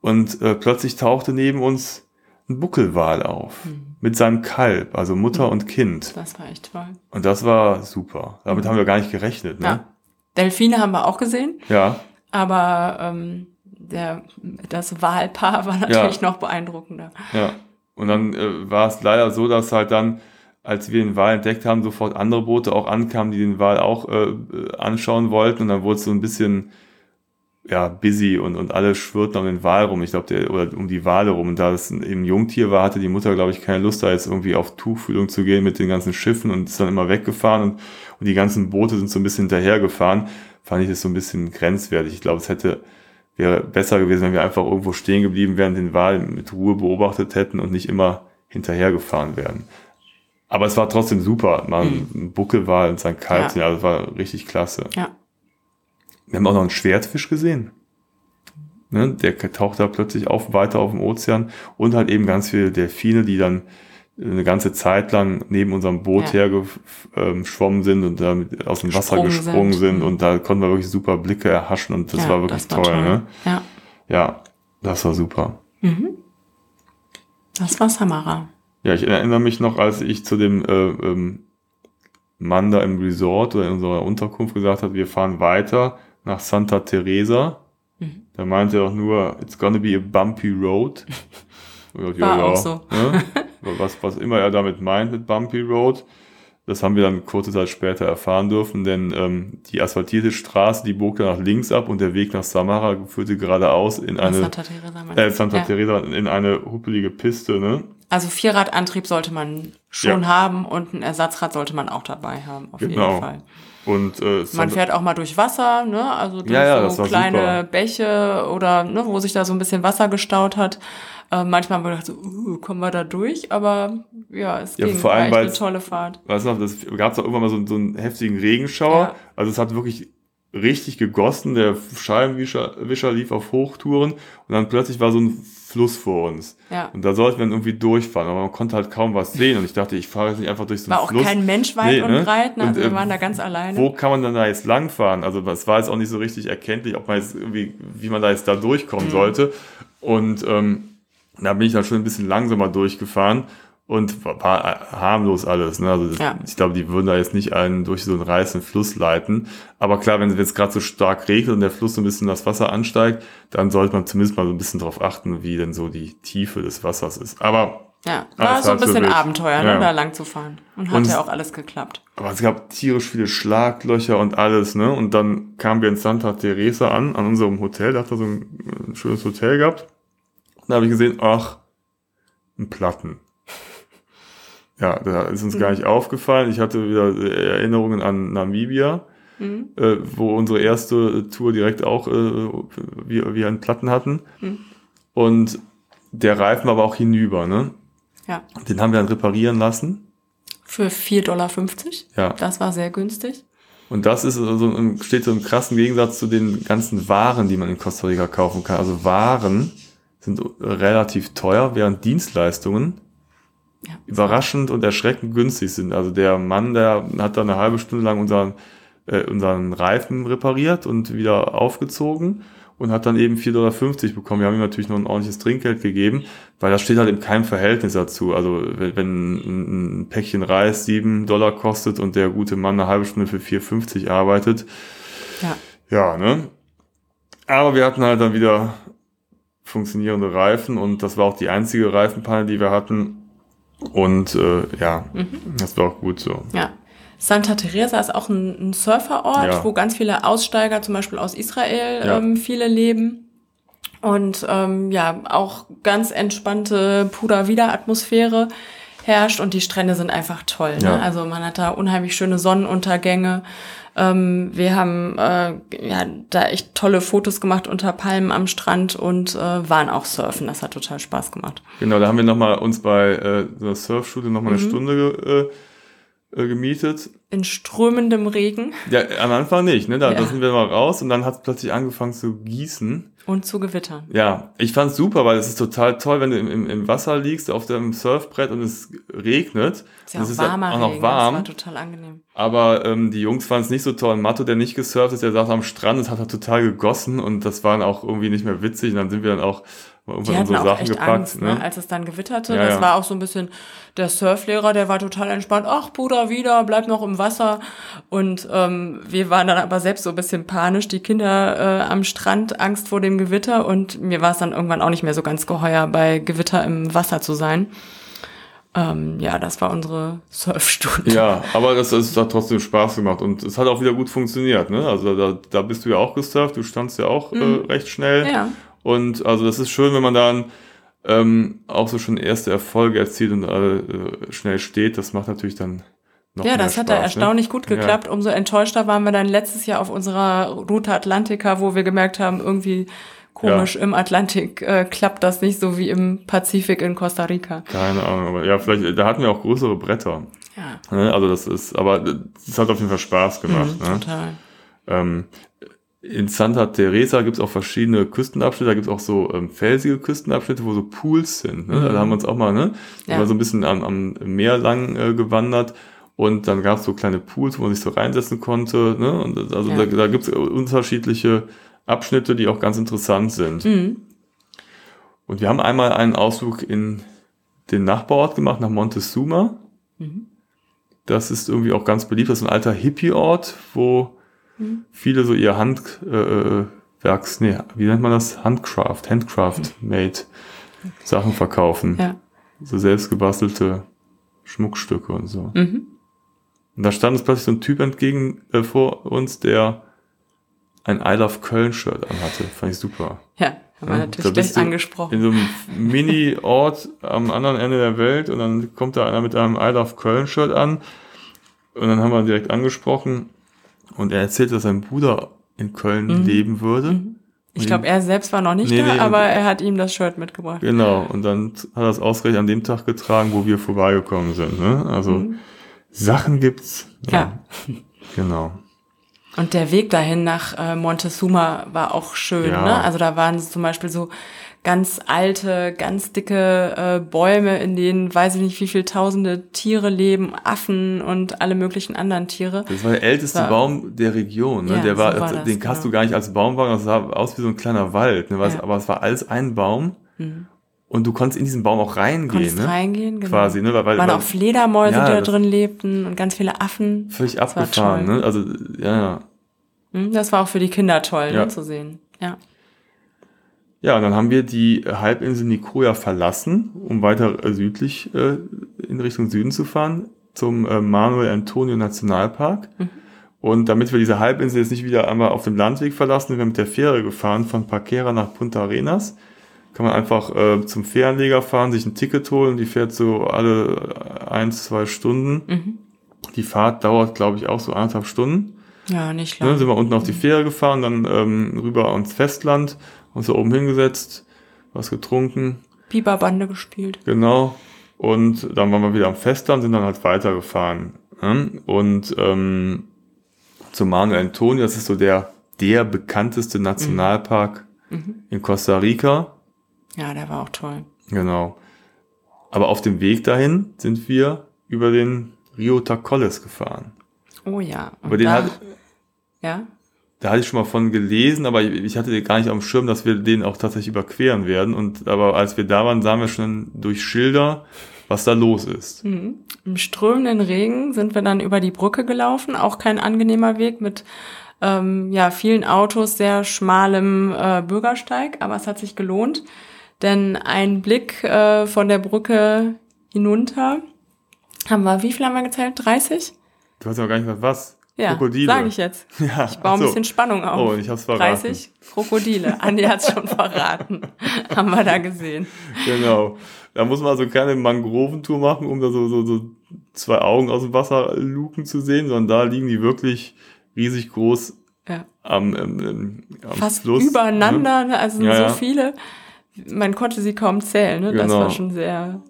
Und äh, plötzlich tauchte neben uns ein Buckelwal auf. Mhm. Mit seinem Kalb, also Mutter und Kind. Das war echt toll. Und das war super. Damit haben wir gar nicht gerechnet, ne? Ja. Delfine haben wir auch gesehen, Ja. aber ähm, der, das Walpaar war natürlich noch beeindruckender. Ja. Und dann äh, war es leider so, dass halt dann, als wir den Wal entdeckt haben, sofort andere Boote auch ankamen, die den Wal auch äh, anschauen wollten. Und dann wurde es so ein bisschen ja, busy und, und alle schwirrten um den Wal rum. Ich glaube, der, oder um die Wale rum. Und da es eben Jungtier war, hatte die Mutter, glaube ich, keine Lust, da jetzt irgendwie auf Tuchfühlung zu gehen mit den ganzen Schiffen und ist dann immer weggefahren und, und die ganzen Boote sind so ein bisschen hinterhergefahren. Fand ich das so ein bisschen grenzwertig. Ich glaube, es hätte, wäre besser gewesen, wenn wir einfach irgendwo stehen geblieben wären, den Wal mit Ruhe beobachtet hätten und nicht immer hinterhergefahren wären. Aber es war trotzdem super. Man, ein Buckelwal und sein Kalb, Ja. ja. das war richtig klasse. Ja. Wir haben auch noch einen Schwertfisch gesehen. Ne, der taucht da plötzlich auf, weiter auf dem Ozean und halt eben ganz viele Delfine, die dann eine ganze Zeit lang neben unserem Boot Ja. hergeschwommen sind und damit aus dem Wasser Gesprungen gesprungen sind. sind, Mhm. und da konnten wir wirklich super Blicke erhaschen und das ja, war wirklich toll, Ne? Ja. Ja, das war super. Mhm. Das war Samara. Ja, ich erinnere mich noch, als ich zu dem äh, ähm, Mann da im Resort oder in unserer Unterkunft gesagt hat, wir fahren weiter nach Santa Teresa. Mhm. Da meinte er auch nur, it's gonna be a bumpy road. War auch so. Ne? Was, was immer er damit meint mit bumpy road. Das haben wir dann kurze Zeit später erfahren dürfen, denn ähm, die asphaltierte Straße, die bog dann nach links ab und der Weg nach Samara führte geradeaus in eine Santa Teresa. äh? Santa ja. Teresa in eine huppelige Piste, ne? Also Vierradantrieb sollte man schon Ja. haben und ein Ersatzrad sollte man auch dabei haben, auf Genau. jeden Fall. Und äh, Man fährt auch mal durch Wasser, ne? Also durch Ja, ja, so war kleine super. Bäche oder ne, wo sich da so ein bisschen Wasser gestaut hat. Äh, manchmal haben wir gedacht, so, uh, kommen wir da durch, aber ja, es Ja, ging. vor war allem, echt eine tolle Fahrt. weißt du noch, das gab es auch irgendwann mal so, so einen heftigen Regenschauer. Ja. Also es hat wirklich richtig gegossen. Der Scheibenwischer Wischer lief auf Hochtouren und dann plötzlich war so ein Fluss vor uns. Ja. Und da sollten wir dann irgendwie durchfahren, aber man konnte halt kaum was sehen. Und ich dachte, ich fahre jetzt nicht einfach durch so einen War auch kein Mensch weit Nee, und ne? breit, ne? Und, Also wir äh, waren da ganz alleine. Wo kann man dann da jetzt langfahren? Also es war jetzt auch nicht so richtig erkenntlich, ob man jetzt irgendwie, wie man da jetzt da durchkommen Mhm. sollte. Und ähm, da bin ich dann schon ein bisschen langsamer durchgefahren und war, harmlos alles. Ne? Also Ja. ich glaube, die würden da jetzt nicht einen durch so einen reißenden Fluss leiten. Aber klar, wenn es jetzt gerade so stark regnet und der Fluss so ein bisschen das Wasser ansteigt, dann sollte man zumindest mal so ein bisschen drauf achten, wie denn so die Tiefe des Wassers ist. Aber ja, war so ein bisschen wild. Abenteuer, ne? Ja. da lang zu fahren. Und hat Und- ja auch alles geklappt. Aber es gab tierisch viele Schlaglöcher und alles, ne? Und dann kamen wir in Santa Teresa an, an unserem Hotel. Da hat er so ein, ein schönes Hotel gehabt. Und da habe ich gesehen, ach, ein Platten. Ja, da ist uns gar nicht aufgefallen. Ich hatte wieder Erinnerungen an Namibia, Mhm. äh, wo unsere erste Tour direkt auch äh, wir, wir einen Platten hatten. Mhm. Und der Reifen war aber auch hinüber, ne? Ja. Den haben wir dann reparieren lassen. Für 4,50 Dollar. Ja. Das war sehr günstig. Und das ist also im, steht so im krassen Gegensatz zu den ganzen Waren, die man in Costa Rica kaufen kann. Also Waren sind relativ teuer, während Dienstleistungen Ja. überraschend und erschreckend günstig sind. Also der Mann, der hat da eine halbe Stunde lang unseren, äh, unseren Reifen repariert und wieder aufgezogen und hat dann eben 4,50 Dollar bekommen. Wir haben ihm natürlich noch ein ordentliches Trinkgeld gegeben, weil das steht halt in keinem Verhältnis dazu. Also wenn, wenn ein Päckchen Reis 7 Dollar kostet und der gute Mann eine halbe Stunde für 4,50 arbeitet, Ja. ja, ne? Aber wir hatten halt dann wieder funktionierende Reifen und das war auch die einzige Reifenpanne, die wir hatten. Und äh, ja, das war auch gut so. Ja. Santa Teresa ist auch ein, ein Surferort, Ja. wo ganz viele Aussteiger, zum Beispiel aus Israel, Ja. ähm, viele leben. Und ähm, ja, auch ganz entspannte Puder-Wieder-Atmosphäre herrscht und die Strände sind einfach toll. Ne? Ja. Also man hat da unheimlich schöne Sonnenuntergänge. Ähm, wir haben äh, ja da echt tolle Fotos gemacht unter Palmen am Strand und äh, waren auch surfen. Das hat total Spaß gemacht. Genau, da haben wir noch mal uns bei äh, einer Surfschule noch mal eine Stunde äh, gemietet. In strömendem Regen. Ja, am Anfang nicht, ne? Da, Ja. da sind wir mal raus und dann hat es plötzlich angefangen zu gießen. Und zu gewittern. Ja, ich fand's super, weil es ist total toll, wenn du im, im, Wasser liegst, auf dem Surfbrett und es regnet. Ist ja auch es warmer auch noch Regen. warm. Das war total angenehm. Aber ähm, die Jungs fanden es nicht so toll. Matto, der nicht gesurft ist, der saß am Strand, es hat halt total gegossen und das war dann auch irgendwie nicht mehr witzig. Und dann sind wir dann auch Die irgendwann hatten unsere auch Sachen echt gepackt. Angst, ne? ne? als es dann gewitterte. Ja, das ja. war auch so ein bisschen, der Surflehrer, der war total entspannt. Ach, Bruder, wieder, bleib noch im Wasser. Und ähm, wir waren dann aber selbst so ein bisschen panisch. Die Kinder äh, am Strand, Angst vor dem Gewitter. Und mir war es dann irgendwann auch nicht mehr so ganz geheuer, bei Gewitter im Wasser zu sein. Ähm, ja, das war unsere Surfstunde. Ja, aber das, das hat trotzdem Spaß gemacht und es hat auch wieder gut funktioniert. Ne? Also da, da bist du ja auch gesurft, du standst ja auch äh, recht schnell. Mhm. Ja. Und also das ist schön, wenn man dann ähm, auch so schon erste Erfolge erzielt und äh, schnell steht. Das macht natürlich dann noch Ja, das hat da Spaß, erstaunlich ne? gut geklappt. Umso enttäuschter waren wir dann letztes Jahr auf unserer Route Atlantica, wo wir gemerkt haben, irgendwie komisch im Atlantik äh, klappt das nicht so wie im Pazifik in Costa Rica. Keine Ahnung, aber ja, vielleicht, da hatten wir auch größere Bretter. Ja, Ne? Also das ist, aber das hat auf jeden Fall Spaß gemacht. mhm, ne? total. Ähm, in Santa Teresa gibt es auch verschiedene Küstenabschnitte, da gibt es auch so ähm, felsige Küstenabschnitte, wo so Pools sind. Ne? Da haben wir uns auch mal, ne? Ja. Mal so ein bisschen am, am Meer lang äh, gewandert und dann gab es so kleine Pools, wo man sich so reinsetzen konnte. Ne? Und also Ja. da, da gibt es unterschiedliche Abschnitte, die auch ganz interessant sind. Mhm. Und wir haben einmal einen Ausflug in den Nachbarort gemacht, nach Montezuma. Mhm. Das ist irgendwie auch ganz beliebt. Das ist ein alter Hippie-Ort, wo Mhm. viele so ihr Handwerks, äh, Werks- nee, wie nennt man das? Handcraft, Handcraft-made Sachen verkaufen. Ja. So selbst gebastelte Schmuckstücke und so. Mhm. Und da stand uns plötzlich so ein Typ entgegen äh, vor uns, der ein I Love Köln-Shirt anhatte. Fand ich super. Ja, haben wir Ja, natürlich gleich angesprochen. In so einem Mini-Ort am anderen Ende der Welt und dann kommt da einer mit einem I Love Köln-Shirt an und dann haben wir ihn direkt angesprochen und er erzählt, dass sein Bruder in Köln Mhm. leben würde. Ich glaube, er selbst war noch nicht Nee, da, nee, aber er hat ihm das Shirt mitgebracht. Genau, und dann hat er es ausgerechnet an dem Tag getragen, wo wir vorbeigekommen sind. Ne? Also Sachen gibt's. Mhm. Ja. Genau. Und der Weg dahin nach äh, Montezuma war auch schön. Ja. Ne? Also da waren zum Beispiel so ganz alte, ganz dicke äh, Bäume, in denen weiß ich nicht, wie viele tausende Tiere leben, Affen und alle möglichen anderen Tiere. Das war der älteste War- Baum der Region. Ne? Ja, der war, so war das, den hast genau. du gar nicht als Baum wahrgenommen, das sah aus wie so ein kleiner Wald. Ne? Ja. Aber es war alles ein Baum und du konntest in diesen Baum auch reingehen. Konntest Ne? reingehen, genau. Quasi, ne? Weil, weil, waren weil auch Fledermäuse, Ja, die da drin lebten und ganz viele Affen. völlig abgefahren. Ne? Also, ja, ja. Hm, Das war auch für die Kinder toll Ja. ne, zu sehen. Ja. Ja, und dann haben wir die Halbinsel Nicoya verlassen, um weiter äh, südlich äh, in Richtung Süden zu fahren, zum äh, Manuel Antonio Nationalpark. Und damit wir diese Halbinsel jetzt nicht wieder einmal auf dem Landweg verlassen, sind wir mit der Fähre gefahren von Paquera nach Punta Arenas. Kann man einfach äh, zum Fähranleger fahren, sich ein Ticket holen, die fährt so alle äh, eins, zwei Stunden. Die Fahrt dauert, glaube ich, auch so anderthalb Stunden. Ja, nicht lang. sind wir unten auf die Fähre gefahren, dann ähm, rüber ans Festland, uns da oben hingesetzt, was getrunken, Biberbande gespielt. genau. Und dann waren wir wieder am Festland, sind dann halt weitergefahren. Ne? Und ähm, zum Manuel Antonio, das ist so der, der bekannteste Nationalpark in Costa Rica. Ja, der war auch toll. Genau. Aber auf dem Weg dahin sind wir über den Rio Tacoles gefahren. Oh ja. Und Über den da, hat, ja. Da hatte ich schon mal von gelesen, aber ich, hatte gar nicht auf dem Schirm, dass wir den auch tatsächlich überqueren werden. Und aber als wir da waren, sahen wir schon durch Schilder, was da los ist. Im strömenden Regen sind wir dann über die Brücke gelaufen. Auch kein angenehmer Weg mit ähm, ja, vielen Autos, sehr schmalem äh, Bürgersteig, aber es hat sich gelohnt. Denn ein Blick äh, von der Brücke hinunter haben wir, wie viel haben wir gezählt? 30? Du hast ja gar nicht gesagt, was? Ja, Krokodile. sage ich jetzt. Ja, Ich baue ein so. bisschen Spannung auf. Oh, ich hab's verraten. 30 Krokodile. Andi hat's schon verraten. haben wir da gesehen. Genau. Da muss man also keine Mangroventour machen, um da so, so, so zwei Augen aus dem Wasser luken zu sehen, sondern da liegen die wirklich riesig groß Ja. am, ähm, am Fast Fluss. Ne? übereinander, ne? also Ja, so viele. Man konnte sie kaum zählen. Ne? Das Genau. war schon sehr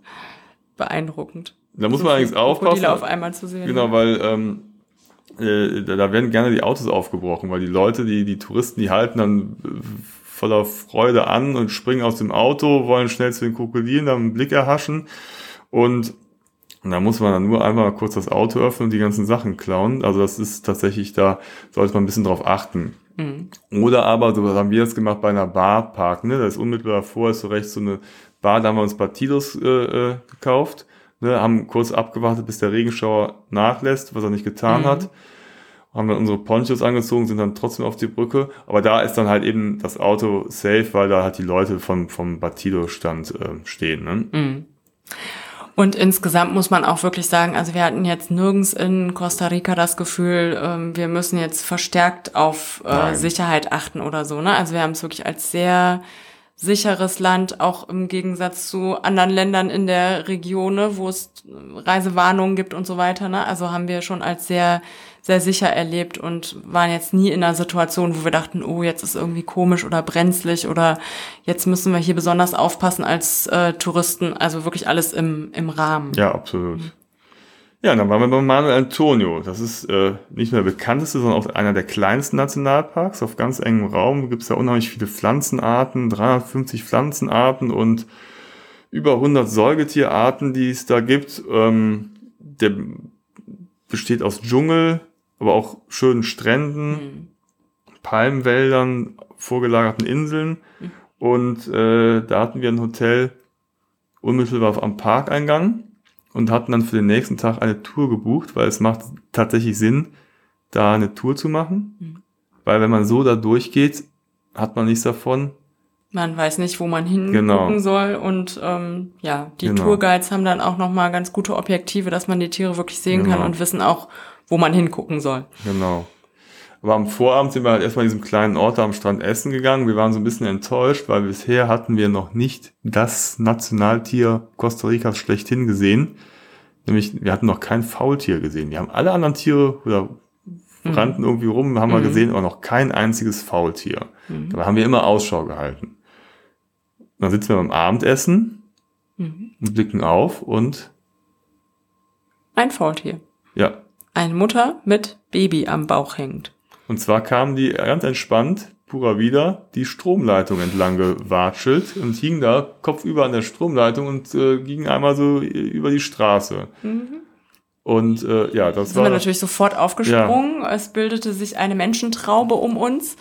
beeindruckend. Da muss man allerdings aufpassen. Krokodile auf einmal zu sehen. Genau, weil ähm, äh, da, werden gerne die Autos aufgebrochen, weil die Leute, die, die Touristen, die halten dann äh, voller Freude an und springen aus dem Auto, wollen schnell zu den Krokodilen, dann einen Blick erhaschen und und da muss man dann nur einmal mal kurz das Auto öffnen und die ganzen Sachen klauen. Also das ist tatsächlich, da sollte man ein bisschen drauf achten. Mhm. Oder aber, so haben wir das gemacht bei einer Barpark, ne? Da ist unmittelbar vor, ist so rechts so eine Bar, da haben wir uns Partidos äh, äh, gekauft, ne? haben kurz abgewartet, bis der Regenschauer nachlässt, was er nicht getan mhm. hat. Haben dann unsere Ponchos angezogen, sind dann trotzdem auf die Brücke. Aber da ist dann halt eben das Auto safe, weil da halt die Leute vom, vom Batido-Stand äh, stehen. Ne? Mhm. Und insgesamt muss man auch wirklich sagen, also wir hatten jetzt nirgends in Costa Rica das Gefühl, ähm, wir müssen jetzt verstärkt auf äh, Sicherheit achten oder so. Ne? Also wir haben es wirklich als sehr sicheres Land, auch im Gegensatz zu anderen Ländern in der Region, ne, wo es Reisewarnungen gibt und so weiter. Ne? Also haben wir schon als sehr sehr sicher erlebt und waren jetzt nie in einer Situation, wo wir dachten, oh, jetzt ist irgendwie komisch oder brenzlig oder jetzt müssen wir hier besonders aufpassen als äh, Touristen. Also wirklich alles im, im Rahmen. Ja, absolut. Ja, dann waren wir bei Manuel Antonio. Das ist äh, nicht nur der bekannteste, sondern auch einer der kleinsten Nationalparks. Auf ganz engem Raum gibt es da unheimlich viele Pflanzenarten, 350 Pflanzenarten und über 100 Säugetierarten, die es da gibt. Ähm, der besteht aus Dschungel, aber auch schönen Stränden, mhm. Palmwäldern, vorgelagerten Inseln. Mhm. Und äh, da hatten wir ein Hotel unmittelbar am Parkeingang und hatten dann für den nächsten Tag eine Tour gebucht, weil es macht tatsächlich Sinn, da eine Tour zu machen. Mhm. Weil wenn man so da durchgeht, hat man nichts davon. Man weiß nicht, wo man hingucken genau. soll und ähm, ja, die genau. Tourguides haben dann auch noch mal ganz gute Objektive, dass man die Tiere wirklich sehen genau. kann und wissen auch, wo man hingucken soll. Genau. Aber am Vorabend sind wir halt erstmal in diesem kleinen Ort am Strand essen gegangen. Wir waren so ein bisschen enttäuscht, weil bisher hatten wir noch nicht das Nationaltier Costa Ricas schlechthin gesehen. Nämlich, wir hatten noch kein Faultier gesehen. Wir haben alle anderen Tiere oder mhm. rannten irgendwie rum, haben mhm. wir gesehen, aber noch kein einziges Faultier. Mhm. Dabei haben wir immer Ausschau gehalten. Und dann sitzen wir beim Abendessen mhm. und blicken auf und ein Faultier. Ja, eine Mutter mit Baby am Bauch hängt. Und zwar kamen die ganz entspannt, purer wieder, die Stromleitung entlang gewatschelt und hing da kopfüber an der Stromleitung und äh, ging einmal so über die Straße. Mhm. Und äh, ja, das Sind war. Sind wir natürlich sofort aufgesprungen. Ja. Es bildete sich eine Menschentraube um uns.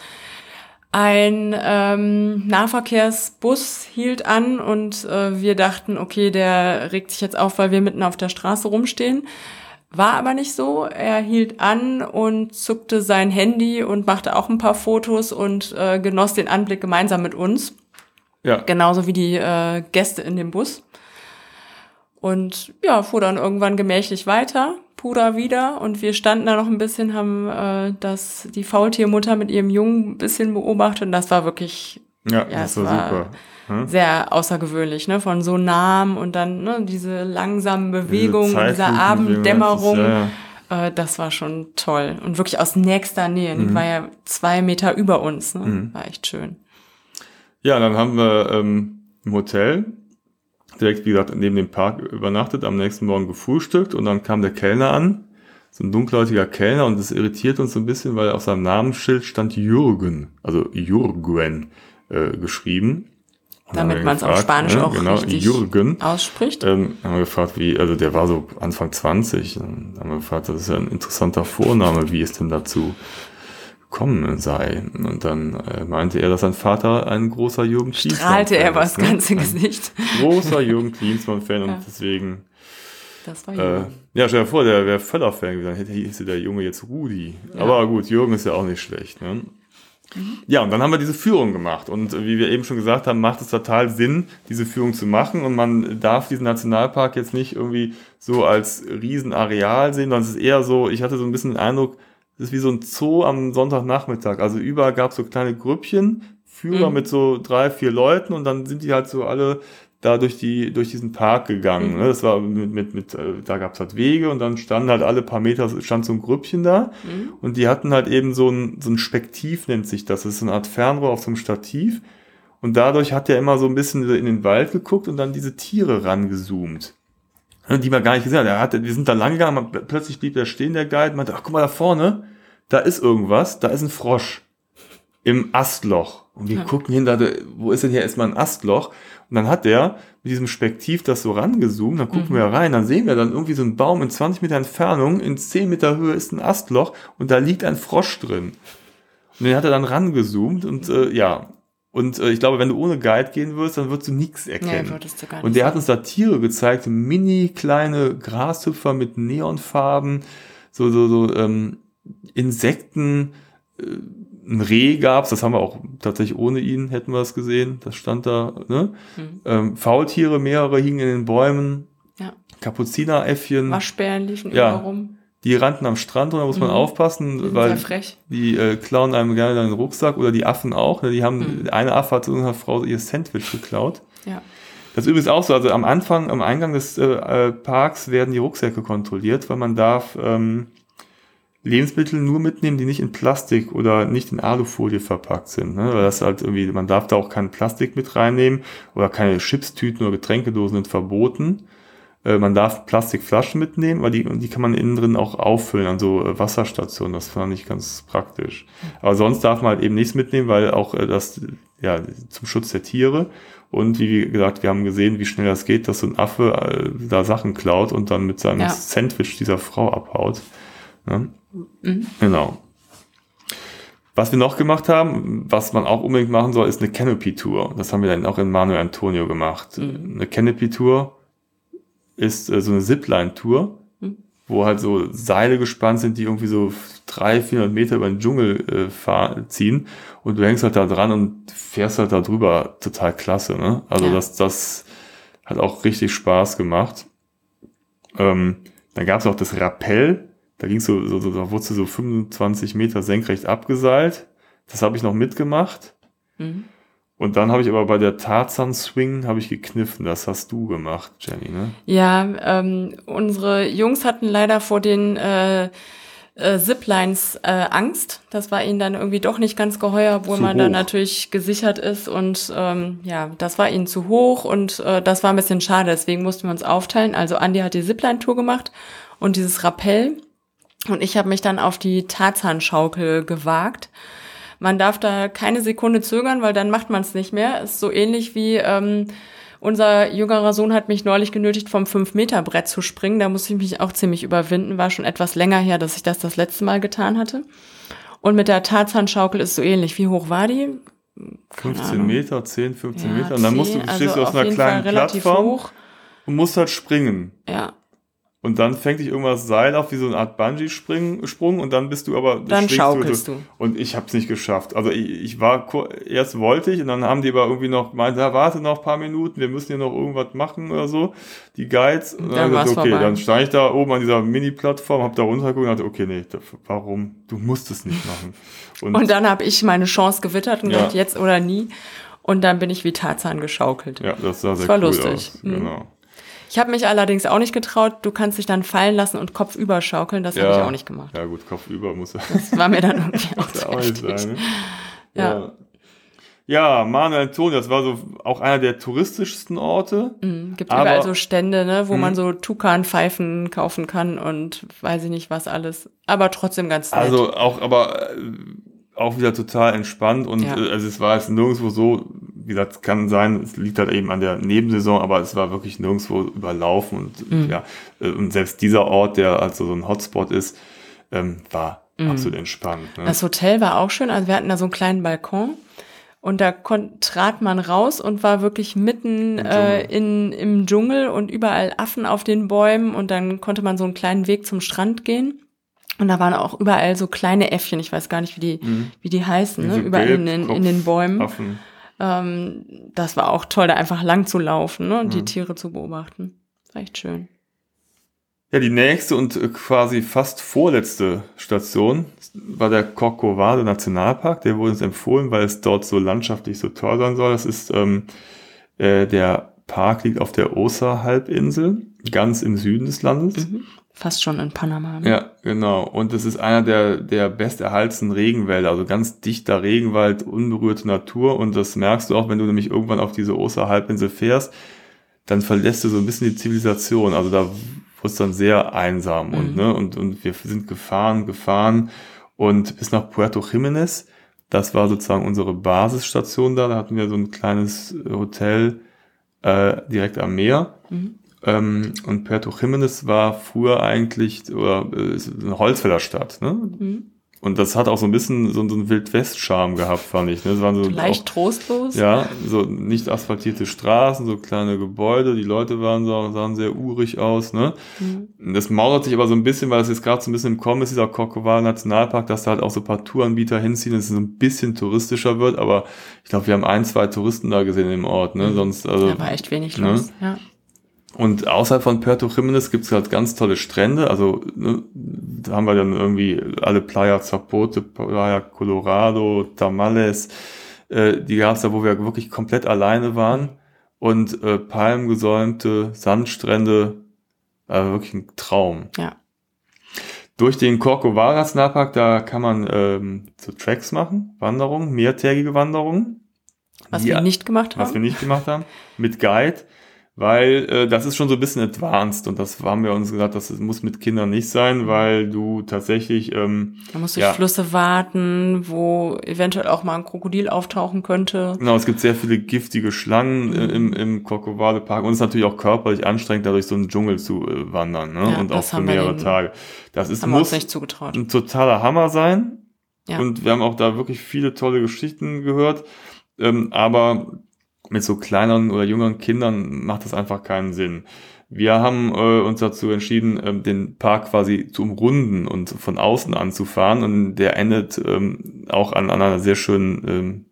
Ein ähm, Nahverkehrsbus hielt an und äh, wir dachten, okay, der regt sich jetzt auf, weil wir mitten auf der Straße rumstehen. War aber nicht so. Er hielt an und zuckte sein Handy und machte auch ein paar Fotos und äh, genoss den Anblick gemeinsam mit uns. Ja. Genauso wie die äh, Gäste in dem Bus. Und ja, fuhr dann irgendwann gemächlich weiter, Puder wieder. Und wir standen da noch ein bisschen, haben äh, das, die Faultiermutter mit ihrem Jungen ein bisschen beobachtet. Und das war wirklich, ja, ja das war, war super hm? sehr außergewöhnlich, ne? Von so nahem und dann ne, diese langsamen Bewegungen, diese dieser Abenddämmerung. Das, ja, ja. Äh, das war schon toll. Und wirklich aus nächster Nähe. Mhm. Die war ja zwei Meter über uns. Ne? Mhm. War echt schön. Ja, dann haben wir ähm, im Hotel direkt, wie gesagt, neben dem Park übernachtet, am nächsten Morgen gefrühstückt und dann kam der Kellner an, so ein dunkelhäutiger Kellner und das irritiert uns so ein bisschen, weil auf seinem Namensschild stand Jürgen, also Jürgen äh, geschrieben. Damit man es auf Spanisch ne? auch genau, richtig Jürgen. ausspricht. Ähm, haben wir gefragt, wie, also der war so Anfang 20. Dann haben wir gefragt, das ist ja ein interessanter Vorname, wie es denn dazu gekommen sei. Und dann äh, meinte er, dass sein Vater ein großer Jürgen Klinsmann Strahlte er aber das ne? ganze Gesicht. Großer Jürgen Klinsmann-Fan ja. und deswegen. Das war Jürgen. Äh, ja, stell dir vor, der wäre Völler-Fan gewesen, hätte hieß der Junge jetzt Rudi. Ja. Aber gut, Jürgen ist ja auch nicht schlecht. Ne? Ja, und dann haben wir diese Führung gemacht. Und wie wir eben schon gesagt haben, macht es total Sinn, diese Führung zu machen. Und man darf diesen Nationalpark jetzt nicht irgendwie so als Riesenareal sehen, sondern es ist eher so, ich hatte so ein bisschen den Eindruck, es ist wie so ein Zoo am Sonntagnachmittag. Also überall gab es so kleine Grüppchen, Führer mhm. mit so drei, vier Leuten und dann sind die halt so alle da durch die durch diesen Park gegangen. Mhm. Ne? Das war mit mit, mit äh, da gab's halt Wege und dann standen halt alle paar Meter stand so ein Grüppchen da mhm. und die hatten halt eben so ein so ein Spektiv nennt sich das. Das ist so eine Art Fernrohr auf so einem Stativ und dadurch hat er immer so ein bisschen in den Wald geguckt und dann diese Tiere rangezoomt. die wir gar nicht gesehen haben. Er hatte, wir sind da lang gegangen, plötzlich blieb der stehen, der Guide, meinte, ach guck mal da vorne, da ist irgendwas, da ist ein Frosch im Astloch. Und wir ja. gucken hin, da, wo ist denn hier erstmal ein Astloch? Und dann hat der mit diesem Spektiv das so rangezoomt, dann gucken mhm. wir rein, dann sehen wir dann irgendwie so einen Baum in 20 Meter Entfernung, in 10 Meter Höhe ist ein Astloch und da liegt ein Frosch drin. Und den hat er dann rangezoomt und äh, ja, und äh, ich glaube, wenn du ohne Guide gehen würdest, dann würdest du nichts erkennen. Würdest du gar nicht und der hat uns da Tiere gezeigt, mini kleine Grashüpfer mit Neonfarben, so so so ähm, Insekten. Äh, ein Reh gab's, das haben wir auch tatsächlich ohne ihn, hätten wir es gesehen. Das stand da, ne? Mhm. Ähm, Faultiere, mehrere hingen in den Bäumen. Ja. Kapuzineräffchen. Waschbären liefen ja. überall rum. Die rannten am Strand und da muss man mhm. aufpassen, die weil die äh, klauen einem gerne den Rucksack oder die Affen auch. Ne? Die haben, mhm. eine Affe hat zu einer Frau ihr Sandwich geklaut. Ja. Das ist übrigens auch so, also am Anfang, am Eingang des äh, äh Parks werden die Rucksäcke kontrolliert, weil man darf ähm, Lebensmittel nur mitnehmen, die nicht in Plastik oder nicht in Alufolie verpackt sind. Ne? Weil das halt irgendwie, man darf da auch kein Plastik mit reinnehmen oder keine Chipstüten oder Getränkedosen sind verboten. Äh, man darf Plastikflaschen mitnehmen, weil die, die kann man innen drin auch auffüllen an so äh, Wasserstationen. Das fand ich ganz praktisch. Aber sonst darf man halt eben nichts mitnehmen, weil auch äh, das, ja, zum Schutz der Tiere. Und wie gesagt, wir haben gesehen, wie schnell das geht, dass so ein Affe äh, da Sachen klaut und dann mit seinem ja. Sandwich dieser Frau abhaut. Ne? Mhm. Genau. Was wir noch gemacht haben, was man auch unbedingt machen soll, ist eine Canopy-Tour. Das haben wir dann auch in Manuel Antonio gemacht. Mhm. Eine Canopy-Tour ist äh, so eine Zipline-Tour, mhm. wo halt so Seile gespannt sind, die irgendwie so drei, 400 Meter über den Dschungel äh, fahren, ziehen. Und du hängst halt da dran und fährst halt da drüber. Total klasse, ne? Also ja. das, das hat auch richtig Spaß gemacht. Ähm, dann gab es auch das Rappell. Da ging so, so, so, da wurde so 25 Meter senkrecht abgeseilt. Das habe ich noch mitgemacht. Mhm. Und dann habe ich aber bei der Tarzan Swing habe ich gekniffen. Das hast du gemacht, Jenny, ne? Ja, ähm, unsere Jungs hatten leider vor den äh, äh, Ziplines äh, Angst. Das war ihnen dann irgendwie doch nicht ganz geheuer, obwohl zu man hoch. dann natürlich gesichert ist. Und ähm, ja, das war ihnen zu hoch und äh, das war ein bisschen schade. Deswegen mussten wir uns aufteilen. Also Andy hat die Zipline-Tour gemacht und dieses Rappell. Und ich habe mich dann auf die Tarzanschaukel gewagt. Man darf da keine Sekunde zögern, weil dann macht man es nicht mehr. Ist so ähnlich wie ähm, unser jüngerer Sohn hat mich neulich genötigt, vom 5-Meter-Brett zu springen. Da muss ich mich auch ziemlich überwinden. War schon etwas länger her, dass ich das das letzte Mal getan hatte. Und mit der Tarzanschaukel ist so ähnlich. Wie hoch war die? Keine 15 Ahnung. Meter, 10, 15 ja, Meter. Und dann musst du, stehst also du auf einer kleinen Plattform hoch. und musst halt springen. Ja. Und dann fängt dich irgendwas Seil auf, wie so eine Art Bungee-Sprung und dann bist du aber... Dann schaukelst du, du. Und ich habe es nicht geschafft. Also ich, ich war, erst wollte ich und dann haben die aber irgendwie noch gemeint, ja, warte noch ein paar Minuten, wir müssen hier noch irgendwas machen oder so. Die Guides. Und dann, dann gesagt, okay, vorbei. dann stand ich da oben an dieser Mini-Plattform, hab da runtergeguckt und dachte, okay, nee, warum? Du musst es nicht machen. Und, und dann habe ich meine Chance gewittert und ja. gedacht, jetzt oder nie. Und dann bin ich wie Tarzan geschaukelt. Ja, das sah sehr das war cool lustig. Aus. Mhm. Genau. Ich habe mich allerdings auch nicht getraut. Du kannst dich dann fallen lassen und Kopf überschaukeln. Das ja. habe ich auch nicht gemacht. Ja gut, Kopf über muss er. Das war mir dann irgendwie auch zu auch sein, ne? ja. ja. Ja, Manuel Antonio, das war so auch einer der touristischsten Orte. Mhm, gibt aber, überall so Stände, ne, wo mh. man so Tukan-Pfeifen kaufen kann und weiß ich nicht was alles. Aber trotzdem ganz nett. Also auch, aber äh, auch wieder total entspannt und ja. äh, also es war jetzt nirgendwo so, wie gesagt, kann sein, es liegt halt eben an der Nebensaison, aber es war wirklich nirgendwo überlaufen und mhm. ja, äh, und selbst dieser Ort, der also so ein Hotspot ist, ähm, war mhm. absolut entspannt. Ne? Das Hotel war auch schön, also wir hatten da so einen kleinen Balkon und da trat man raus und war wirklich mitten Im äh, in, im Dschungel und überall Affen auf den Bäumen und dann konnte man so einen kleinen Weg zum Strand gehen. Und da waren auch überall so kleine Äffchen, ich weiß gar nicht, wie die, mhm. wie die heißen, ne? überall in, in, in, den Bäumen. Affen. Ähm, das war auch toll, da einfach lang zu laufen ne? und mhm. die Tiere zu beobachten. War echt schön. Ja, die nächste und äh, quasi fast vorletzte Station war der Corcovado Nationalpark. Der wurde uns empfohlen, weil es dort so landschaftlich so toll sein soll. Das ist ähm, äh, der Park liegt auf der Osa-Halbinsel, ganz im Süden des Landes. Mhm. Fast schon in Panama. Ne? Ja, genau. Und es ist einer der, der besterhaltenen Regenwälder, also ganz dichter Regenwald, unberührte Natur. Und das merkst du auch, wenn du nämlich irgendwann auf diese Osterhalbinsel fährst. dann verlässt du so ein bisschen die Zivilisation. Also da wurde es dann sehr einsam und, Mhm. ne, und, und wir sind gefahren, gefahren und bis nach Puerto Jiménez. Das war sozusagen unsere Basisstation da. Da hatten wir so ein kleines Hotel äh, direkt am Meer. Mhm. Ähm, und Puerto Jiménez war früher eigentlich oder äh, ist eine Holzfällerstadt. Ne? Mhm. Und das hat auch so ein bisschen so, so einen Wildwest-Charme gehabt, fand ich. Ne? Das waren so Leicht auch, trostlos. ja, so nicht asphaltierte Straßen, so kleine Gebäude. Die Leute waren so, sahen sehr urig aus. Ne? Mhm. Das maurert sich aber so ein bisschen, weil es jetzt gerade so ein bisschen im Kommen ist, dieser Corcovado Nationalpark, dass da halt auch so ein paar Touranbieter hinziehen, dass es so ein bisschen touristischer wird. Aber ich glaube, wir haben ein, zwei Touristen da gesehen im Ort. Ne? Mhm. Sonst, also, Da war echt wenig ne? los. Ja. Und außerhalb von Puerto Jiménez gibt's halt ganz tolle Strände. Also ne, da haben wir dann irgendwie alle Playa Zapote, Playa Colorado, Tamales. Äh, die gab's da, wo wir wirklich komplett alleine waren. Und äh, palmgesäumte Sandstrände. Äh, wirklich ein Traum. Ja. Durch den Corcovado Nationalpark, da kann man ähm, so Tracks machen, Wanderungen, mehrtägige Wanderungen. Was Die- wir nicht gemacht was wir haben. nicht gemacht haben, mit Guide, weil äh, das ist schon so ein bisschen advanced und das haben wir uns gesagt, das muss mit Kindern nicht sein, weil du tatsächlich, ähm, Man muss durch Ja. Flüsse warten, wo eventuell auch mal ein Krokodil auftauchen könnte. genau, es gibt sehr viele giftige Schlangen äh, im, im Corcovado Park und es ist natürlich auch körperlich anstrengend, dadurch so einen Dschungel zu äh, wandern ne? Ja, und auch für mehrere den- Tage. Das ist, muss ein totaler Hammer sein Ja. und wir haben auch da wirklich viele tolle Geschichten gehört, ähm, aber mit so kleineren oder jüngeren Kindern macht das einfach keinen Sinn. Wir haben äh, uns dazu entschieden, ähm, den Park quasi zu umrunden und von außen anzufahren. Und der endet ähm, auch an, an einer sehr schönen ähm,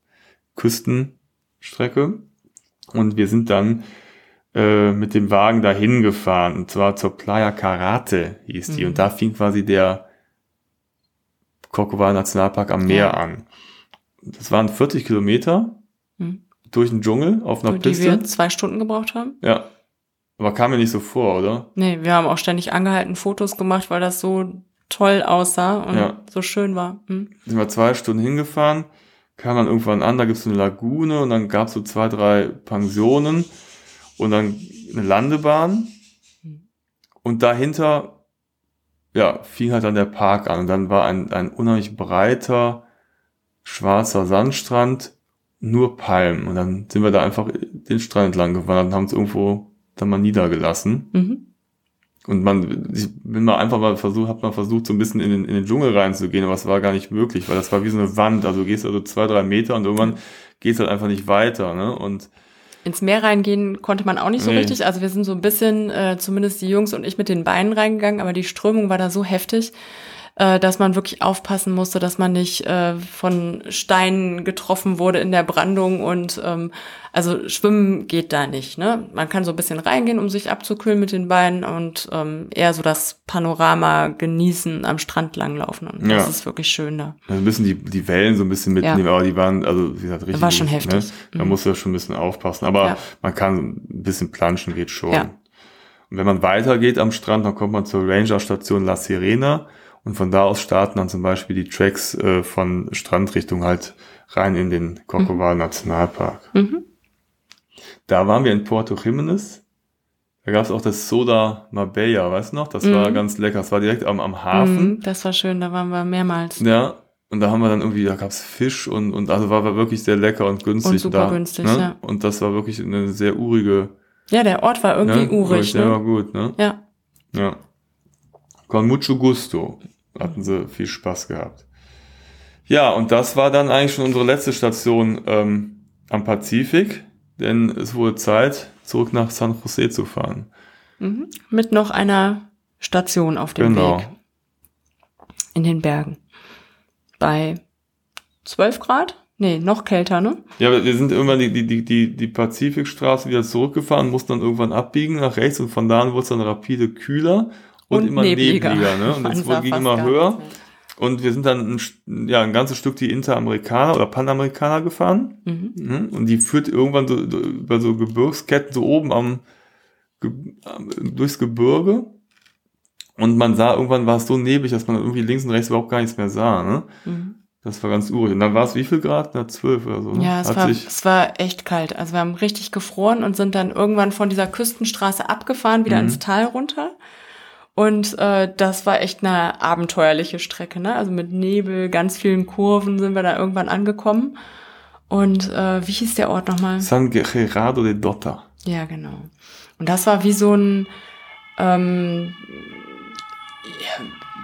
Küstenstrecke. Und wir sind dann äh, mit dem Wagen dahin gefahren. Und zwar zur Playa Karate hieß die. Mhm. Und da fing quasi der Corcovado Nationalpark am Meer an. Das waren 40 Kilometer Mhm. Durch den Dschungel auf einer Die Piste. wir zwei Stunden gebraucht haben. Ja. Aber kam mir nicht so vor, oder? Nee, wir haben auch ständig angehalten, Fotos gemacht, weil das so toll aussah und Ja. so schön war. Hm? Sind wir zwei Stunden hingefahren, kam dann irgendwann an, da gibt's so eine Lagune und dann gab's so zwei, drei Pensionen und dann eine Landebahn. Und dahinter, ja, fing halt dann der Park an. Und dann war ein, ein unheimlich breiter, schwarzer Sandstrand, nur Palmen. Und dann sind wir da einfach den Strand entlang gewandert und haben uns irgendwo dann mal niedergelassen. Mhm. Und man, ich bin mal einfach mal versucht, hab mal versucht, so ein bisschen in den, in den Dschungel reinzugehen, aber es war gar nicht möglich, weil das war wie so eine Wand. Also du gehst also zwei, drei Meter und irgendwann gehst halt einfach nicht weiter, ne? Und Ins Meer reingehen konnte man auch nicht so Nee. richtig. Also wir sind so ein bisschen, äh, zumindest die Jungs und ich, mit den Beinen reingegangen, aber die Strömung war da so heftig, äh, dass man wirklich aufpassen musste, dass man nicht äh, von Steinen getroffen wurde in der Brandung. Und ähm, also schwimmen geht da nicht. Ne? Man kann so ein bisschen reingehen, um sich abzukühlen mit den Beinen und ähm, eher so das Panorama genießen, am Strand langlaufen. Und Ja. das ist wirklich schön da. ein bisschen die, die Wellen so ein bisschen mitnehmen, aber die waren, also wie gesagt, richtig. War schon gut, heftig. Ne? Da Mhm. musst du schon ein bisschen aufpassen. Aber Ja. man kann ein bisschen planschen, geht schon. Ja. Und wenn man weitergeht am Strand, dann kommt man zur Ranger-Station La Sirena und von da aus starten dann zum Beispiel die Tracks äh, von Strandrichtung halt rein in den Corcovado Nationalpark. Mhm. Da waren wir in Puerto Jiménez. Da gab es auch das Soda Marbella, weißt du noch? Das war Mhm. ganz lecker. Das war direkt am, am Hafen. Mhm, das war schön, da waren wir mehrmals. Ja. Und da haben wir dann irgendwie, da gab's Fisch und, und also war, war wirklich sehr lecker und günstig. Und super da, günstig, ne? ja. Und das war wirklich eine sehr urige. Ja, der Ort war irgendwie ne? urig. Der war Ne? gut, ne? Ja. Ja. Con mucho gusto. Hatten sie viel Spaß gehabt. Ja, und das war dann eigentlich schon unsere letzte Station ähm, am Pazifik, denn es wurde Zeit, zurück nach San Jose zu fahren. Mhm. Mit noch einer Station auf dem Genau. Weg. In den Bergen. Bei 12 Grad? Nee, noch kälter, ne? Ja, wir sind irgendwann die, die, die, die, Pazifikstraße wieder zurückgefahren, mussten dann irgendwann abbiegen nach rechts und von da an wurde es dann rapide kühler und, Und immer nebliger. nebliger. ne? Und es ging immer höher. Und wir sind dann ein, ja, ein ganzes Stück die Interamerikaner oder Panamerikaner gefahren. Mhm. Mhm. Und die führt irgendwann so, so über so Gebirgsketten so oben am, durchs Gebirge. Und man sah, irgendwann war es so neblig, dass man irgendwie links und rechts überhaupt gar nichts mehr sah. Ne? Mhm. Das war ganz urig. Und dann war es wie viel Grad? Na, zwölf oder so. Ne? Ja, es Hat war, es war echt kalt. Also wir haben richtig gefroren und sind dann irgendwann von dieser Küstenstraße abgefahren, wieder Mhm. ins Tal runter. Und äh, das war echt eine abenteuerliche Strecke, ne? Also mit Nebel, ganz vielen Kurven sind wir da irgendwann angekommen. Und äh, wie hieß der Ort nochmal? San Gerardo de Dota. Ja, genau. Und das war wie so ein, ähm, ja,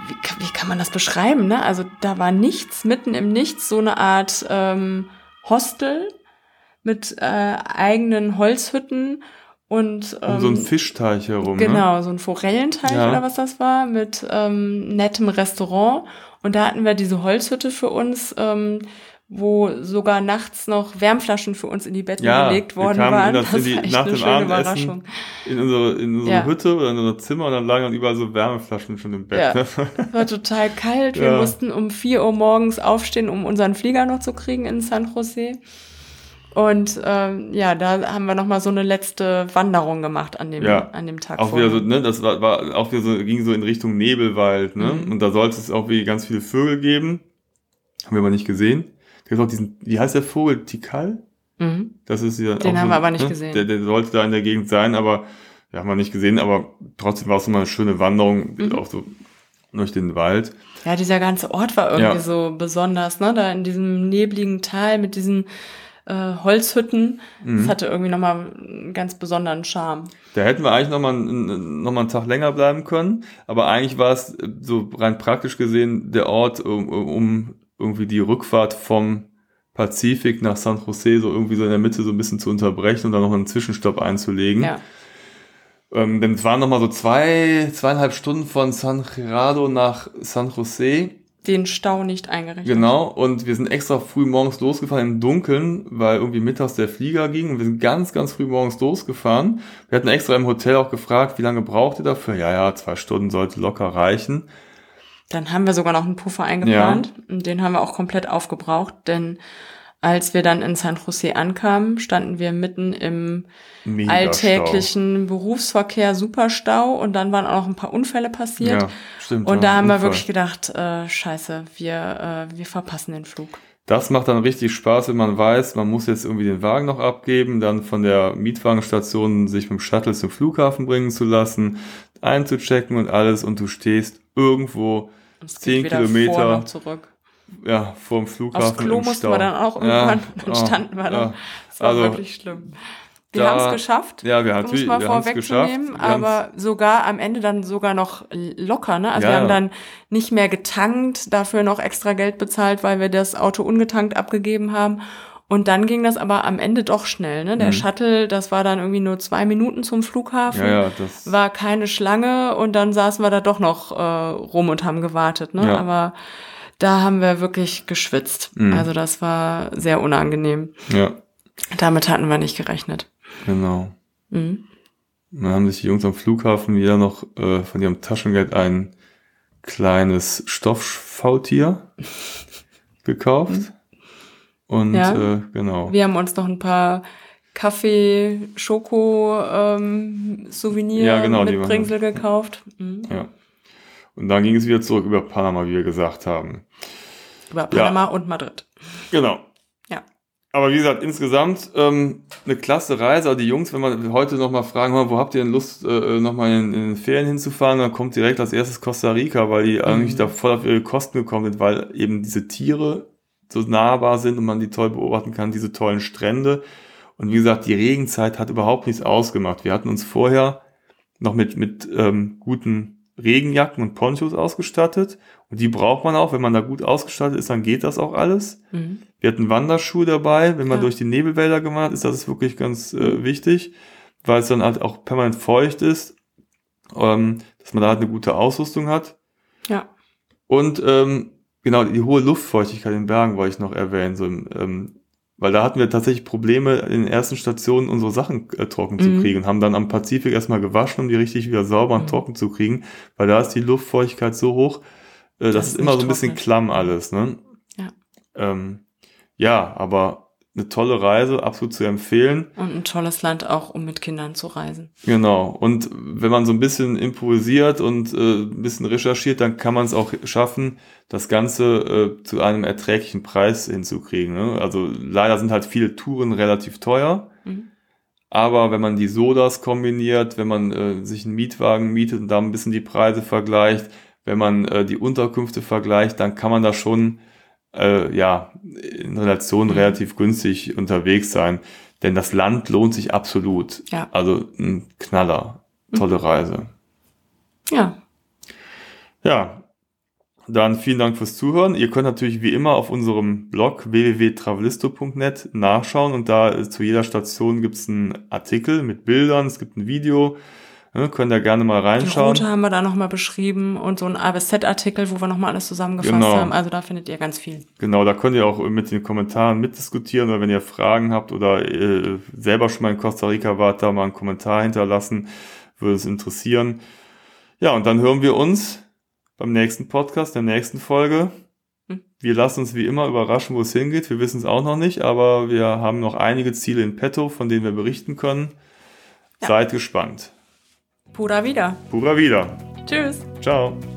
wie, kann- wie kann man das beschreiben, ne? Also da war nichts, mitten im Nichts, so eine Art ähm, Hostel mit äh, eigenen Holzhütten und ähm, Um so ein Fischteich herum. Ne? Genau, so ein Forellenteich Ja. oder was das war, mit ähm, nettem Restaurant. Und da hatten wir diese Holzhütte für uns, ähm, wo sogar nachts noch Wärmflaschen für uns in die Betten Ja, gelegt wir worden kamen waren. in das- in die- war echt nach eine dem schöne Abendessen Überraschung. In unsere, in unsere Ja. Hütte oder in unser Zimmer und dann lagen dann überall so Wärmeflaschen schon im Bett. Ja. Ne? Es war total kalt. Wir mussten um 4 Uhr morgens aufstehen, um unseren Flieger noch zu kriegen in San Jose. Und ähm, ja, da haben wir noch mal so eine letzte Wanderung gemacht an dem, Ja. an dem Tag Auch vorher. wieder so, ne, das war, war auch wieder so, ging so in Richtung Nebelwald, ne? Mhm. Und da sollte es auch wie ganz viele Vögel geben. Haben wir aber nicht gesehen. Da gibt auch diesen, wie heißt der Vogel? Tikal? Mhm. Das ist ja Den haben so, wir aber nicht ne? gesehen. Der, der sollte da in der Gegend sein, aber ja, haben wir nicht gesehen, aber trotzdem war es immer eine schöne Wanderung, Mhm. auch so durch den Wald. Ja, dieser ganze Ort war irgendwie Ja. so besonders, ne? Da in diesem nebligen Tal mit diesen äh, Holzhütten. Mhm. Das hatte irgendwie nochmal einen ganz besonderen Charme. Da hätten wir eigentlich nochmal noch mal einen Tag länger bleiben können, aber eigentlich war es äh, so rein praktisch gesehen der Ort, um, um irgendwie die Rückfahrt vom Pazifik nach San Jose so irgendwie so in der Mitte so ein bisschen zu unterbrechen und dann noch einen Zwischenstopp einzulegen. Ja. Ähm, denn es waren nochmal so zwei, zweieinhalb Stunden von San Gerardo nach San Jose. Den Stau nicht eingerechnet. Genau, und wir sind extra früh morgens losgefahren im Dunkeln, weil irgendwie mittags der Flieger ging und wir sind ganz, ganz früh morgens losgefahren. Wir hatten extra im Hotel auch gefragt, wie lange braucht ihr dafür? Ja, ja, zwei Stunden sollte locker reichen. Dann haben wir sogar noch einen Puffer eingeplant und den haben wir auch komplett aufgebraucht, denn als wir dann in San Jose ankamen, standen wir mitten im Mega alltäglichen Berufsverkehr Superstau und dann waren auch noch ein paar Unfälle Stau. passiert. Ja, stimmt. Und ja, da haben wir Unfall. wirklich gedacht, äh, scheiße, wir, äh, wir verpassen den Flug. Das macht dann richtig Spaß, wenn man weiß, man muss jetzt irgendwie den Wagen noch abgeben, dann von der Mietwagenstation sich mit dem Shuttle zum Flughafen bringen zu lassen, einzuchecken und alles und du stehst irgendwo Zehn Kilometer. Zurück. Ja, vorm Flughafen. Aufs Klo mussten wir dann auch Ja, irgendwann, dann oh, standen wir ja. Das war Also, wirklich schlimm. Wir haben es geschafft. Ja, wir haben es mal vorwegzunehmen, aber sogar am Ende dann sogar noch locker, ne? Also Ja, wir haben ja. dann nicht mehr getankt, dafür noch extra Geld bezahlt, weil wir das Auto ungetankt abgegeben haben. Und dann ging das aber am Ende doch schnell, ne? Der Mhm. Shuttle, das war dann irgendwie nur zwei Minuten zum Flughafen. ja, ja, das War keine Schlange und dann saßen wir da doch noch äh, rum und haben gewartet, ne? Ja. Aber da haben wir wirklich geschwitzt. Mhm. Also das war sehr unangenehm. ja, Damit hatten wir nicht gerechnet. genau. Mhm. Dann haben sich die Jungs am Flughafen wieder noch äh, von ihrem Taschengeld ein kleines Stofffaultier gekauft. Und Ja. äh, genau. Wir haben uns noch ein paar Kaffee, Schoko, ähm, Souvenir Ja, genau, mit Bringsel gekauft. Mhm. Ja. Und dann ging es wieder zurück über Panama, wie wir gesagt haben. Über Panama und Madrid. Genau. Ja. Aber wie gesagt, insgesamt ähm, eine klasse Reise. Also die Jungs, wenn man heute nochmal fragen, wo habt ihr denn Lust, äh, nochmal in, in den Ferien hinzufahren, dann kommt direkt als erstes Costa Rica, weil die eigentlich da voll auf ihre Kosten gekommen sind, weil eben diese Tiere so nahbar sind und man die toll beobachten kann, diese tollen Strände. Und wie gesagt, die Regenzeit hat überhaupt nichts ausgemacht. Wir hatten uns vorher noch mit, mit ähm, guten Regenjacken und Ponchos ausgestattet. Und die braucht man auch. Wenn man da gut ausgestattet ist, dann geht das auch alles. Mhm. Wir hatten Wanderschuhe dabei. Wenn man Ja. durch die Nebelwälder gemacht ist, das ist wirklich ganz äh, wichtig, weil es dann halt auch permanent feucht ist, ähm, dass man da halt eine gute Ausrüstung hat. Ja. Und ähm, genau, die hohe Luftfeuchtigkeit in Bergen wollte ich noch erwähnen. So, im, ähm, weil da hatten wir tatsächlich Probleme, in den ersten Stationen unsere Sachen äh, trocken zu Mhm. kriegen und haben dann am Pazifik erstmal gewaschen, um die richtig wieder sauber und Mhm. trocken zu kriegen, weil da ist die Luftfeuchtigkeit so hoch, äh, das, Dass ist immer so ein bisschen trocknet. klamm alles. Ne? Ja. Ähm, ja, aber eine tolle Reise, absolut zu empfehlen. Und ein tolles Land auch, um mit Kindern zu reisen. Genau. Und wenn man so ein bisschen improvisiert und äh, ein bisschen recherchiert, dann kann man es auch schaffen, das Ganze äh, zu einem erträglichen Preis hinzukriegen. Ne? Also leider sind halt viele Touren relativ teuer. Mhm. Aber wenn man die Sodas kombiniert, wenn man äh, sich einen Mietwagen mietet und da ein bisschen die Preise vergleicht, wenn man äh, die Unterkünfte vergleicht, dann kann man da schon äh, ja, in Relation mhm. relativ günstig unterwegs sein. Denn das Land lohnt sich absolut. Ja. Also ein Knaller. Tolle mhm. Reise. Ja. Ja. Dann vielen Dank fürs Zuhören. Ihr könnt natürlich wie immer auf unserem Blog www.travelisto.net nachschauen und da äh, zu jeder Station gibt es einen Artikel mit Bildern, es gibt ein Video, Ne, könnt ihr gerne mal reinschauen. Die Route haben wir da nochmal beschrieben und so ein ABZ-Artikel, wo wir nochmal alles zusammengefasst genau. haben. Also da findet ihr ganz viel. Genau, da könnt ihr auch mit den Kommentaren mitdiskutieren oder wenn ihr Fragen habt oder äh, selber schon mal in Costa Rica wart, da mal einen Kommentar hinterlassen. Würde es interessieren. Ja, und dann hören wir uns beim nächsten Podcast, der nächsten Folge. Hm. Wir lassen uns wie immer überraschen, wo es hingeht. Wir wissen es auch noch nicht, aber wir haben noch einige Ziele in petto, von denen wir berichten können. Ja. Seid gespannt. Pura vida. Pura vida. Tschüss. Ciao.